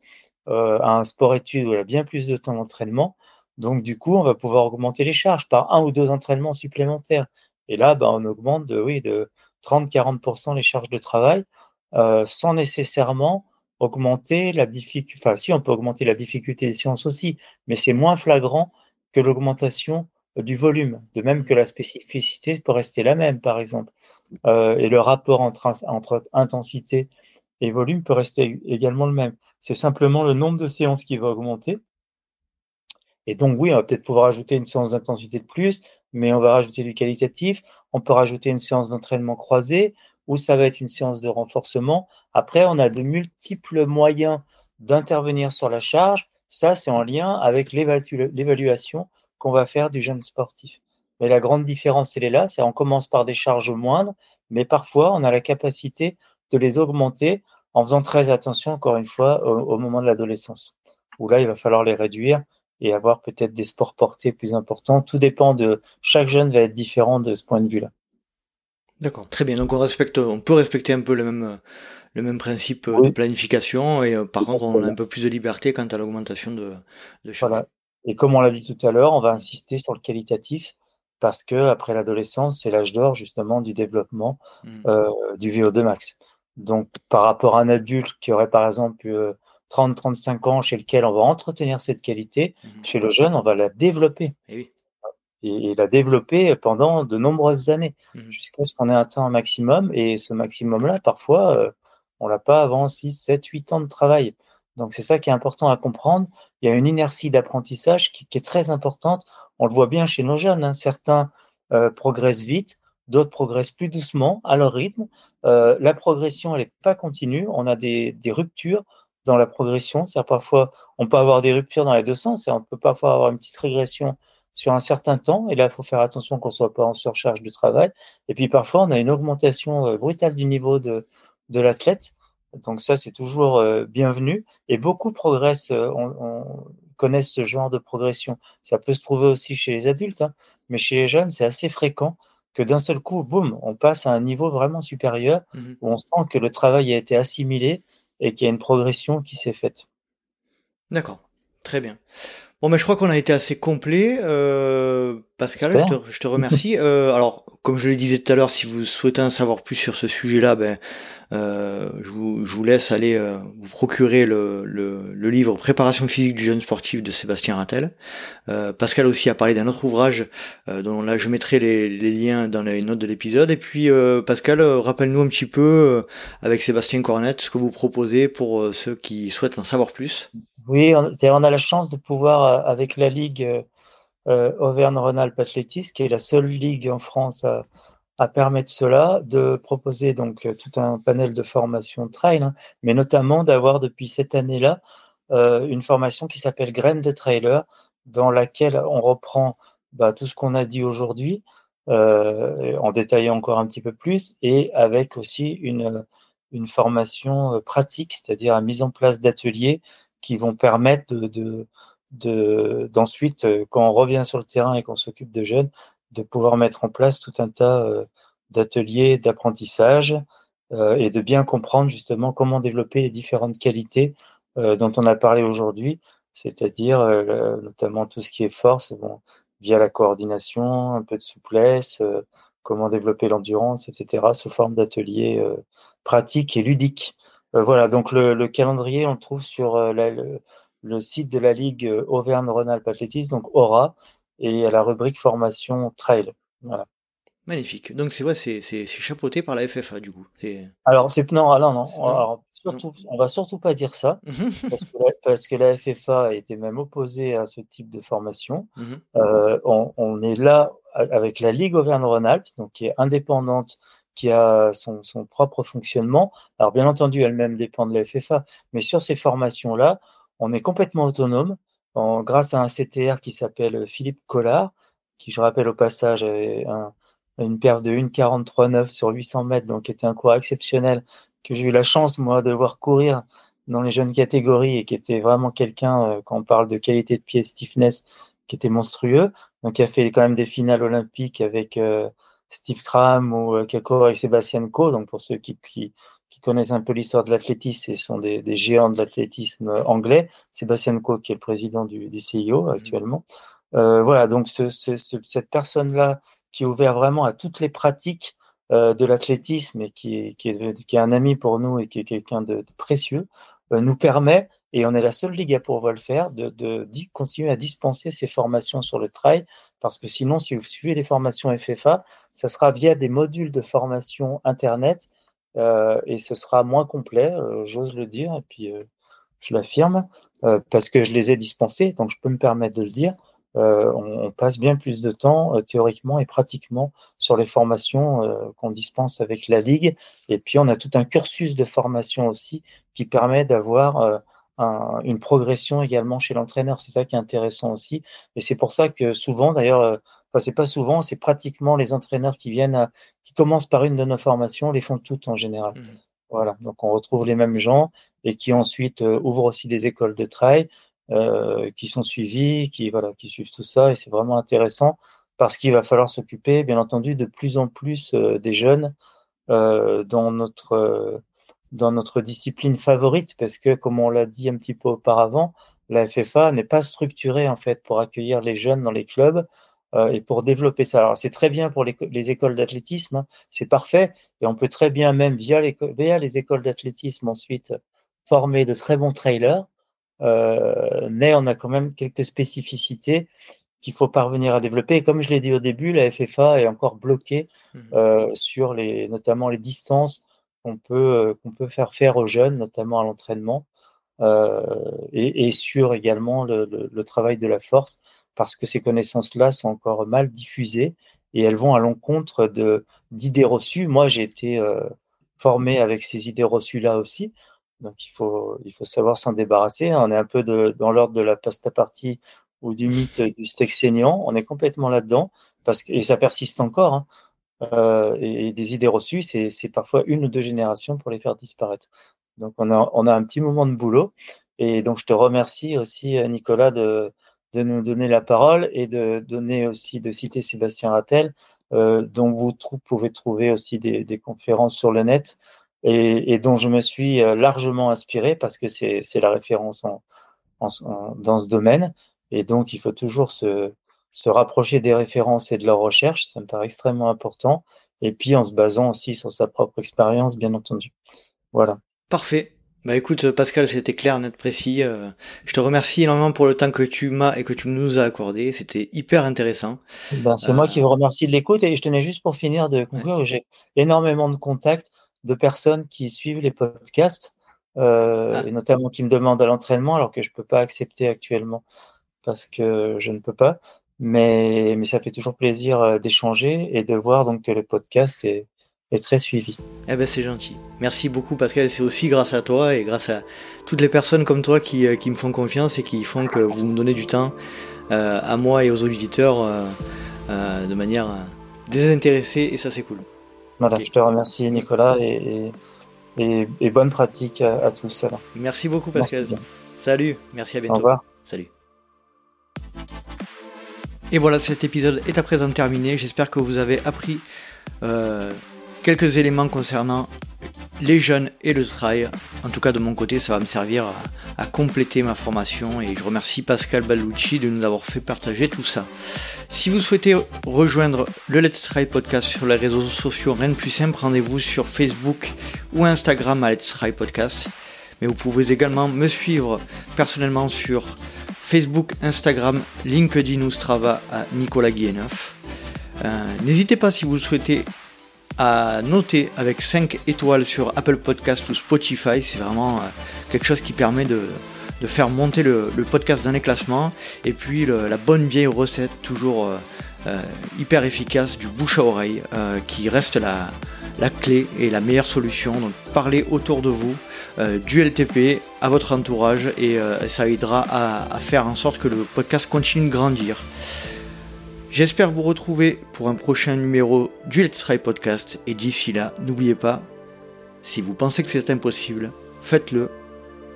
euh, un sport-études où il a bien plus de temps d'entraînement. Donc, du coup, on va pouvoir augmenter les charges par un ou deux entraînements supplémentaires. Et là, ben, on augmente de, oui, de 30-40% les charges de travail euh, sans nécessairement augmenter la difficulté. Enfin, si, on peut augmenter la difficulté des sciences aussi, mais c'est moins flagrant que l'augmentation du volume, de même que la spécificité peut rester la même, par exemple. Euh, et le rapport entre, entre intensité et volume peut rester également le même. C'est simplement le nombre de séances qui va augmenter. Et donc, oui, on va peut-être pouvoir ajouter une séance d'intensité de plus, mais on va rajouter du qualitatif. On peut rajouter une séance d'entraînement croisé, ou ça va être une séance de renforcement. Après, on a de multiples moyens d'intervenir sur la charge. Ça, c'est en lien avec l'évaluation qu'on va faire du jeune sportif. Mais la grande différence, elle est là, c'est on commence par des charges moindres, mais parfois on a la capacité de les augmenter en faisant très attention, encore une fois, au, moment de l'adolescence, où là, il va falloir les réduire et avoir peut-être des sports portés plus importants. Tout dépend de chaque jeune va être différent de ce point de vue-là. D'accord, très bien. Donc on respecte, on peut respecter un peu le même, le même principe de planification et euh, par contre on a un peu plus de liberté quant à l'augmentation de, de charges. Et comme on l'a dit tout à l'heure, on va insister sur le qualitatif parce que après l'adolescence, c'est l'âge d'or justement du développement mmh. euh, du VO2 max. Donc, par rapport à un adulte qui aurait par exemple 30-35 ans, chez lequel on va entretenir cette qualité, mmh. chez le jeune, on va la développer. Eh et, la développer pendant de nombreuses années, mmh. jusqu'à ce qu'on ait atteint un maximum. Et ce maximum-là, parfois, euh, on l'a pas avant 6, 7, 8 ans de travail. Donc c'est ça qui est important à comprendre. Il y a une inertie d'apprentissage qui, est très importante. On le voit bien chez nos jeunes. Hein. Certains euh, progressent vite, d'autres progressent plus doucement à leur rythme. Euh, la progression, elle n'est pas continue. On a des, ruptures dans la progression. C'est parfois, on peut avoir des ruptures dans les deux sens. Et on peut parfois avoir une petite régression sur un certain temps. Et là, il faut faire attention qu'on ne soit pas en surcharge du travail. Et puis parfois, on a une augmentation euh, brutale du niveau de, de l'athlète. Donc ça, c'est toujours euh, bienvenu. Et beaucoup progressent, euh, on, connaissent ce genre de progression. Ça peut se trouver aussi chez les adultes, hein, mais chez les jeunes, c'est assez fréquent que d'un seul coup, boum, on passe à un niveau vraiment supérieur mmh où on sent que le travail a été assimilé et qu'il y a une progression qui s'est faite. D'accord. Très bien. Bon, mais je crois qu'on a été assez complet. Euh, Pascal, je te, je te, remercie. *laughs* euh, alors, comme je le disais tout à l'heure, si vous souhaitez en savoir plus sur ce sujet-là, ben, euh, je, vous, je, vous, laisse aller euh, vous procurer le, le, le, livre Préparation physique du jeune sportif de Sébastien Rattel. Euh, Pascal aussi a parlé d'un autre ouvrage euh, dont là je mettrai les, les, liens dans les notes de l'épisode. Et puis euh, Pascal, rappelle-nous un petit peu avec Sébastien Cornette ce que vous proposez pour ceux qui souhaitent en savoir plus. Oui, on, on a la chance de pouvoir, avec la Ligue euh, Auvergne-Rhône-Alpes Athlétisme, qui est la seule ligue en France à, permettre cela, de proposer donc tout un panel de formation trail, hein, mais notamment d'avoir depuis cette année-là euh, une formation qui s'appelle Graines de trailer, dans laquelle on reprend bah, tout ce qu'on a dit aujourd'hui, euh, en détaillant encore un petit peu plus, et avec aussi une, une formation pratique, c'est-à-dire la mise en place d'ateliers qui vont permettre de, de, de d'ensuite, quand on revient sur le terrain et qu'on s'occupe de jeunes, de pouvoir mettre en place tout un tas d'ateliers d'apprentissage euh, et de bien comprendre justement comment développer les différentes qualités euh, dont on a parlé aujourd'hui, c'est-à-dire euh, notamment tout ce qui est force, bon, via la coordination, un peu de souplesse, comment développer l'endurance, etc., sous forme d'ateliers pratiques et ludiques. Voilà, donc le, le, calendrier, on le trouve sur la, le, le, site de la Ligue Auvergne-Rhône-Alpes Athlétisme, donc Aura, et à la rubrique formation trail. Voilà. Magnifique. Donc c'est vrai, c'est chapeauté par la FFA du coup. Alors c'est non, alors, non. Alors, surtout, on va surtout pas dire ça *laughs* parce, que la, parce, que la, FFA été même opposée à ce type de formation. Euh, on, on, est là avec la Ligue Auvergne-Rhône-Alpes, donc qui est indépendante, qui a son, propre fonctionnement. Alors bien entendu, elle-même dépend de la FFA, mais sur ces formations-là, on est complètement autonome grâce à un CTR qui s'appelle Philippe Collard, qui je rappelle au passage avait un une perf de 1,43,9 sur 800 mètres, donc était un cours exceptionnel que j'ai eu la chance, moi, de voir courir dans les jeunes catégories et qui était vraiment quelqu'un, euh, quand on parle de qualité de pied, stiffness, qui était monstrueux. Donc, il a fait quand même des finales olympiques avec euh, Steve Cram ou euh, Kako avec Sébastien Co. Donc, pour ceux qui, qui, qui connaissent un peu l'histoire de l'athlétisme, ce sont des, des géants de l'athlétisme anglais. Sébastien Co, qui est le président du, du CIO mmh. actuellement. Euh, voilà, donc ce, ce, cette personne-là qui est ouvert vraiment à toutes les pratiques euh, de l'athlétisme et qui est, qui, est, qui est, un ami pour nous et qui est quelqu'un de, de, précieux, euh, nous permet, et on est la seule ligue à pouvoir le faire, de, de, de, continuer à dispenser ces formations sur le trail, parce que sinon, si vous suivez les formations FFA, ça sera via des modules de formation Internet, euh, et ce sera moins complet, euh, j'ose le dire, et puis euh, je l'affirme, euh, parce que je les ai dispensés, donc je peux me permettre de le dire. Euh, on, on, passe bien plus de temps euh, théoriquement et pratiquement sur les formations qu'on dispense avec la Ligue. Et puis on a tout un cursus de formation aussi qui permet d'avoir un, une progression également chez l'entraîneur. C'est ça qui est intéressant aussi. Et c'est pour ça que souvent, d'ailleurs, enfin c'est pas souvent, c'est pratiquement les entraîneurs qui viennent, à, qui commencent par une de nos formations, les font toutes en général. Mmh. Voilà, donc on retrouve les mêmes gens et qui ensuite ouvrent aussi des écoles de trail euh, qui sont suivis, qui voilà, qui suivent tout ça, et c'est vraiment intéressant parce qu'il va falloir s'occuper, bien entendu, de plus en plus euh, des jeunes euh, dans notre euh, dans notre discipline favorite, parce que comme on l'a dit un petit peu auparavant, la FFA n'est pas structurée en fait pour accueillir les jeunes dans les clubs euh, et pour développer ça. Alors c'est très bien pour les, les écoles d'athlétisme, hein, c'est parfait, et on peut très bien même via les, via les écoles d'athlétisme ensuite former de très bons trailers. Euh, mais on a quand même quelques spécificités qu'il faut parvenir à développer. Et comme je l'ai dit au début, la FFA est encore bloquée mmh. euh, sur les, notamment les distances qu'on peut, euh, peut faire faire aux jeunes, notamment à l'entraînement, euh, et, sur également le, travail de la force, parce que ces connaissances-là sont encore mal diffusées et elles vont à l'encontre d'idées reçues. Moi, j'ai été euh, formé avec ces idées reçues-là aussi. Donc il faut, il faut savoir s'en débarrasser. On est un peu dans l'ordre de la pasta partie ou du mythe du steak saignant. On est complètement là-dedans parce que et ça persiste encore. Hein. Euh, et, des idées reçues, c'est parfois une ou deux générations pour les faire disparaître. Donc on a, on a un petit moment de boulot. Et donc je te remercie aussi Nicolas de, de nous donner la parole et de donner aussi de citer Sébastien Rattel, euh, dont vous pouvez trouver aussi des, des conférences sur le net et, et, dont je me suis euh, largement inspiré parce que c'est la référence en, dans ce domaine. Et donc, il faut toujours se, se rapprocher des références et de leurs recherches. Ça me paraît extrêmement important. Et puis, en se basant aussi sur sa propre expérience, bien entendu. Voilà. Parfait. Bah écoute Pascal, c'était clair, net, précis. Euh, je te remercie énormément pour le temps que tu m'as et que tu nous as accordé. C'était hyper intéressant. Ben, c'est moi qui vous remercie de l'écoute et je tenais juste pour finir de conclure. J'ai énormément de contacts de personnes qui suivent les podcasts, euh, ah. et notamment qui me demandent à l'entraînement alors que je peux pas accepter actuellement parce que je ne peux pas. Mais, mais ça fait toujours plaisir euh, d'échanger et de voir donc que le podcast est, est très suivi. Eh ben c'est gentil. Merci beaucoup Pascal, c'est aussi grâce à toi et grâce à toutes les personnes comme toi qui, euh, qui me font confiance et qui font que vous me donnez du temps euh, à moi et aux auditeurs euh, de manière désintéressée et ça c'est cool. Voilà, je te remercie Nicolas et, et, et bonne pratique à, tous. Merci beaucoup Pascal. Salut, merci à bientôt. Au revoir. Salut. Et voilà, cet épisode est à présent terminé. J'espère que vous avez appris quelques éléments concernant les jeunes et le trail. En tout cas, de mon côté, ça va me servir à, compléter ma formation et je remercie Pascal Ballucci de nous avoir fait partager tout ça. Si vous souhaitez rejoindre le Let's Try podcast sur les réseaux sociaux, rien de plus simple, rendez-vous sur Facebook ou Instagram à Let's Try podcast. Mais vous pouvez également me suivre personnellement sur Facebook, Instagram, LinkedIn ou Strava à Nicolas Guilleneuf. Euh, n'hésitez pas si vous le souhaitez à noter avec 5 étoiles sur Apple Podcast ou Spotify. C'est vraiment euh, quelque chose qui permet de, faire monter le, podcast dans les classements. Et puis la bonne vieille recette, toujours euh, hyper efficace, du bouche à oreille, qui reste la, clé et la meilleure solution. Donc parlez autour de vous du LTP à votre entourage et ça aidera à, faire en sorte que le podcast continue de grandir. J'espère vous retrouver pour un prochain numéro du Let's Try Podcast et d'ici là, n'oubliez pas, si vous pensez que c'est impossible, faites-le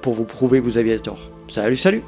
pour vous prouver que vous aviez tort. Salut, salut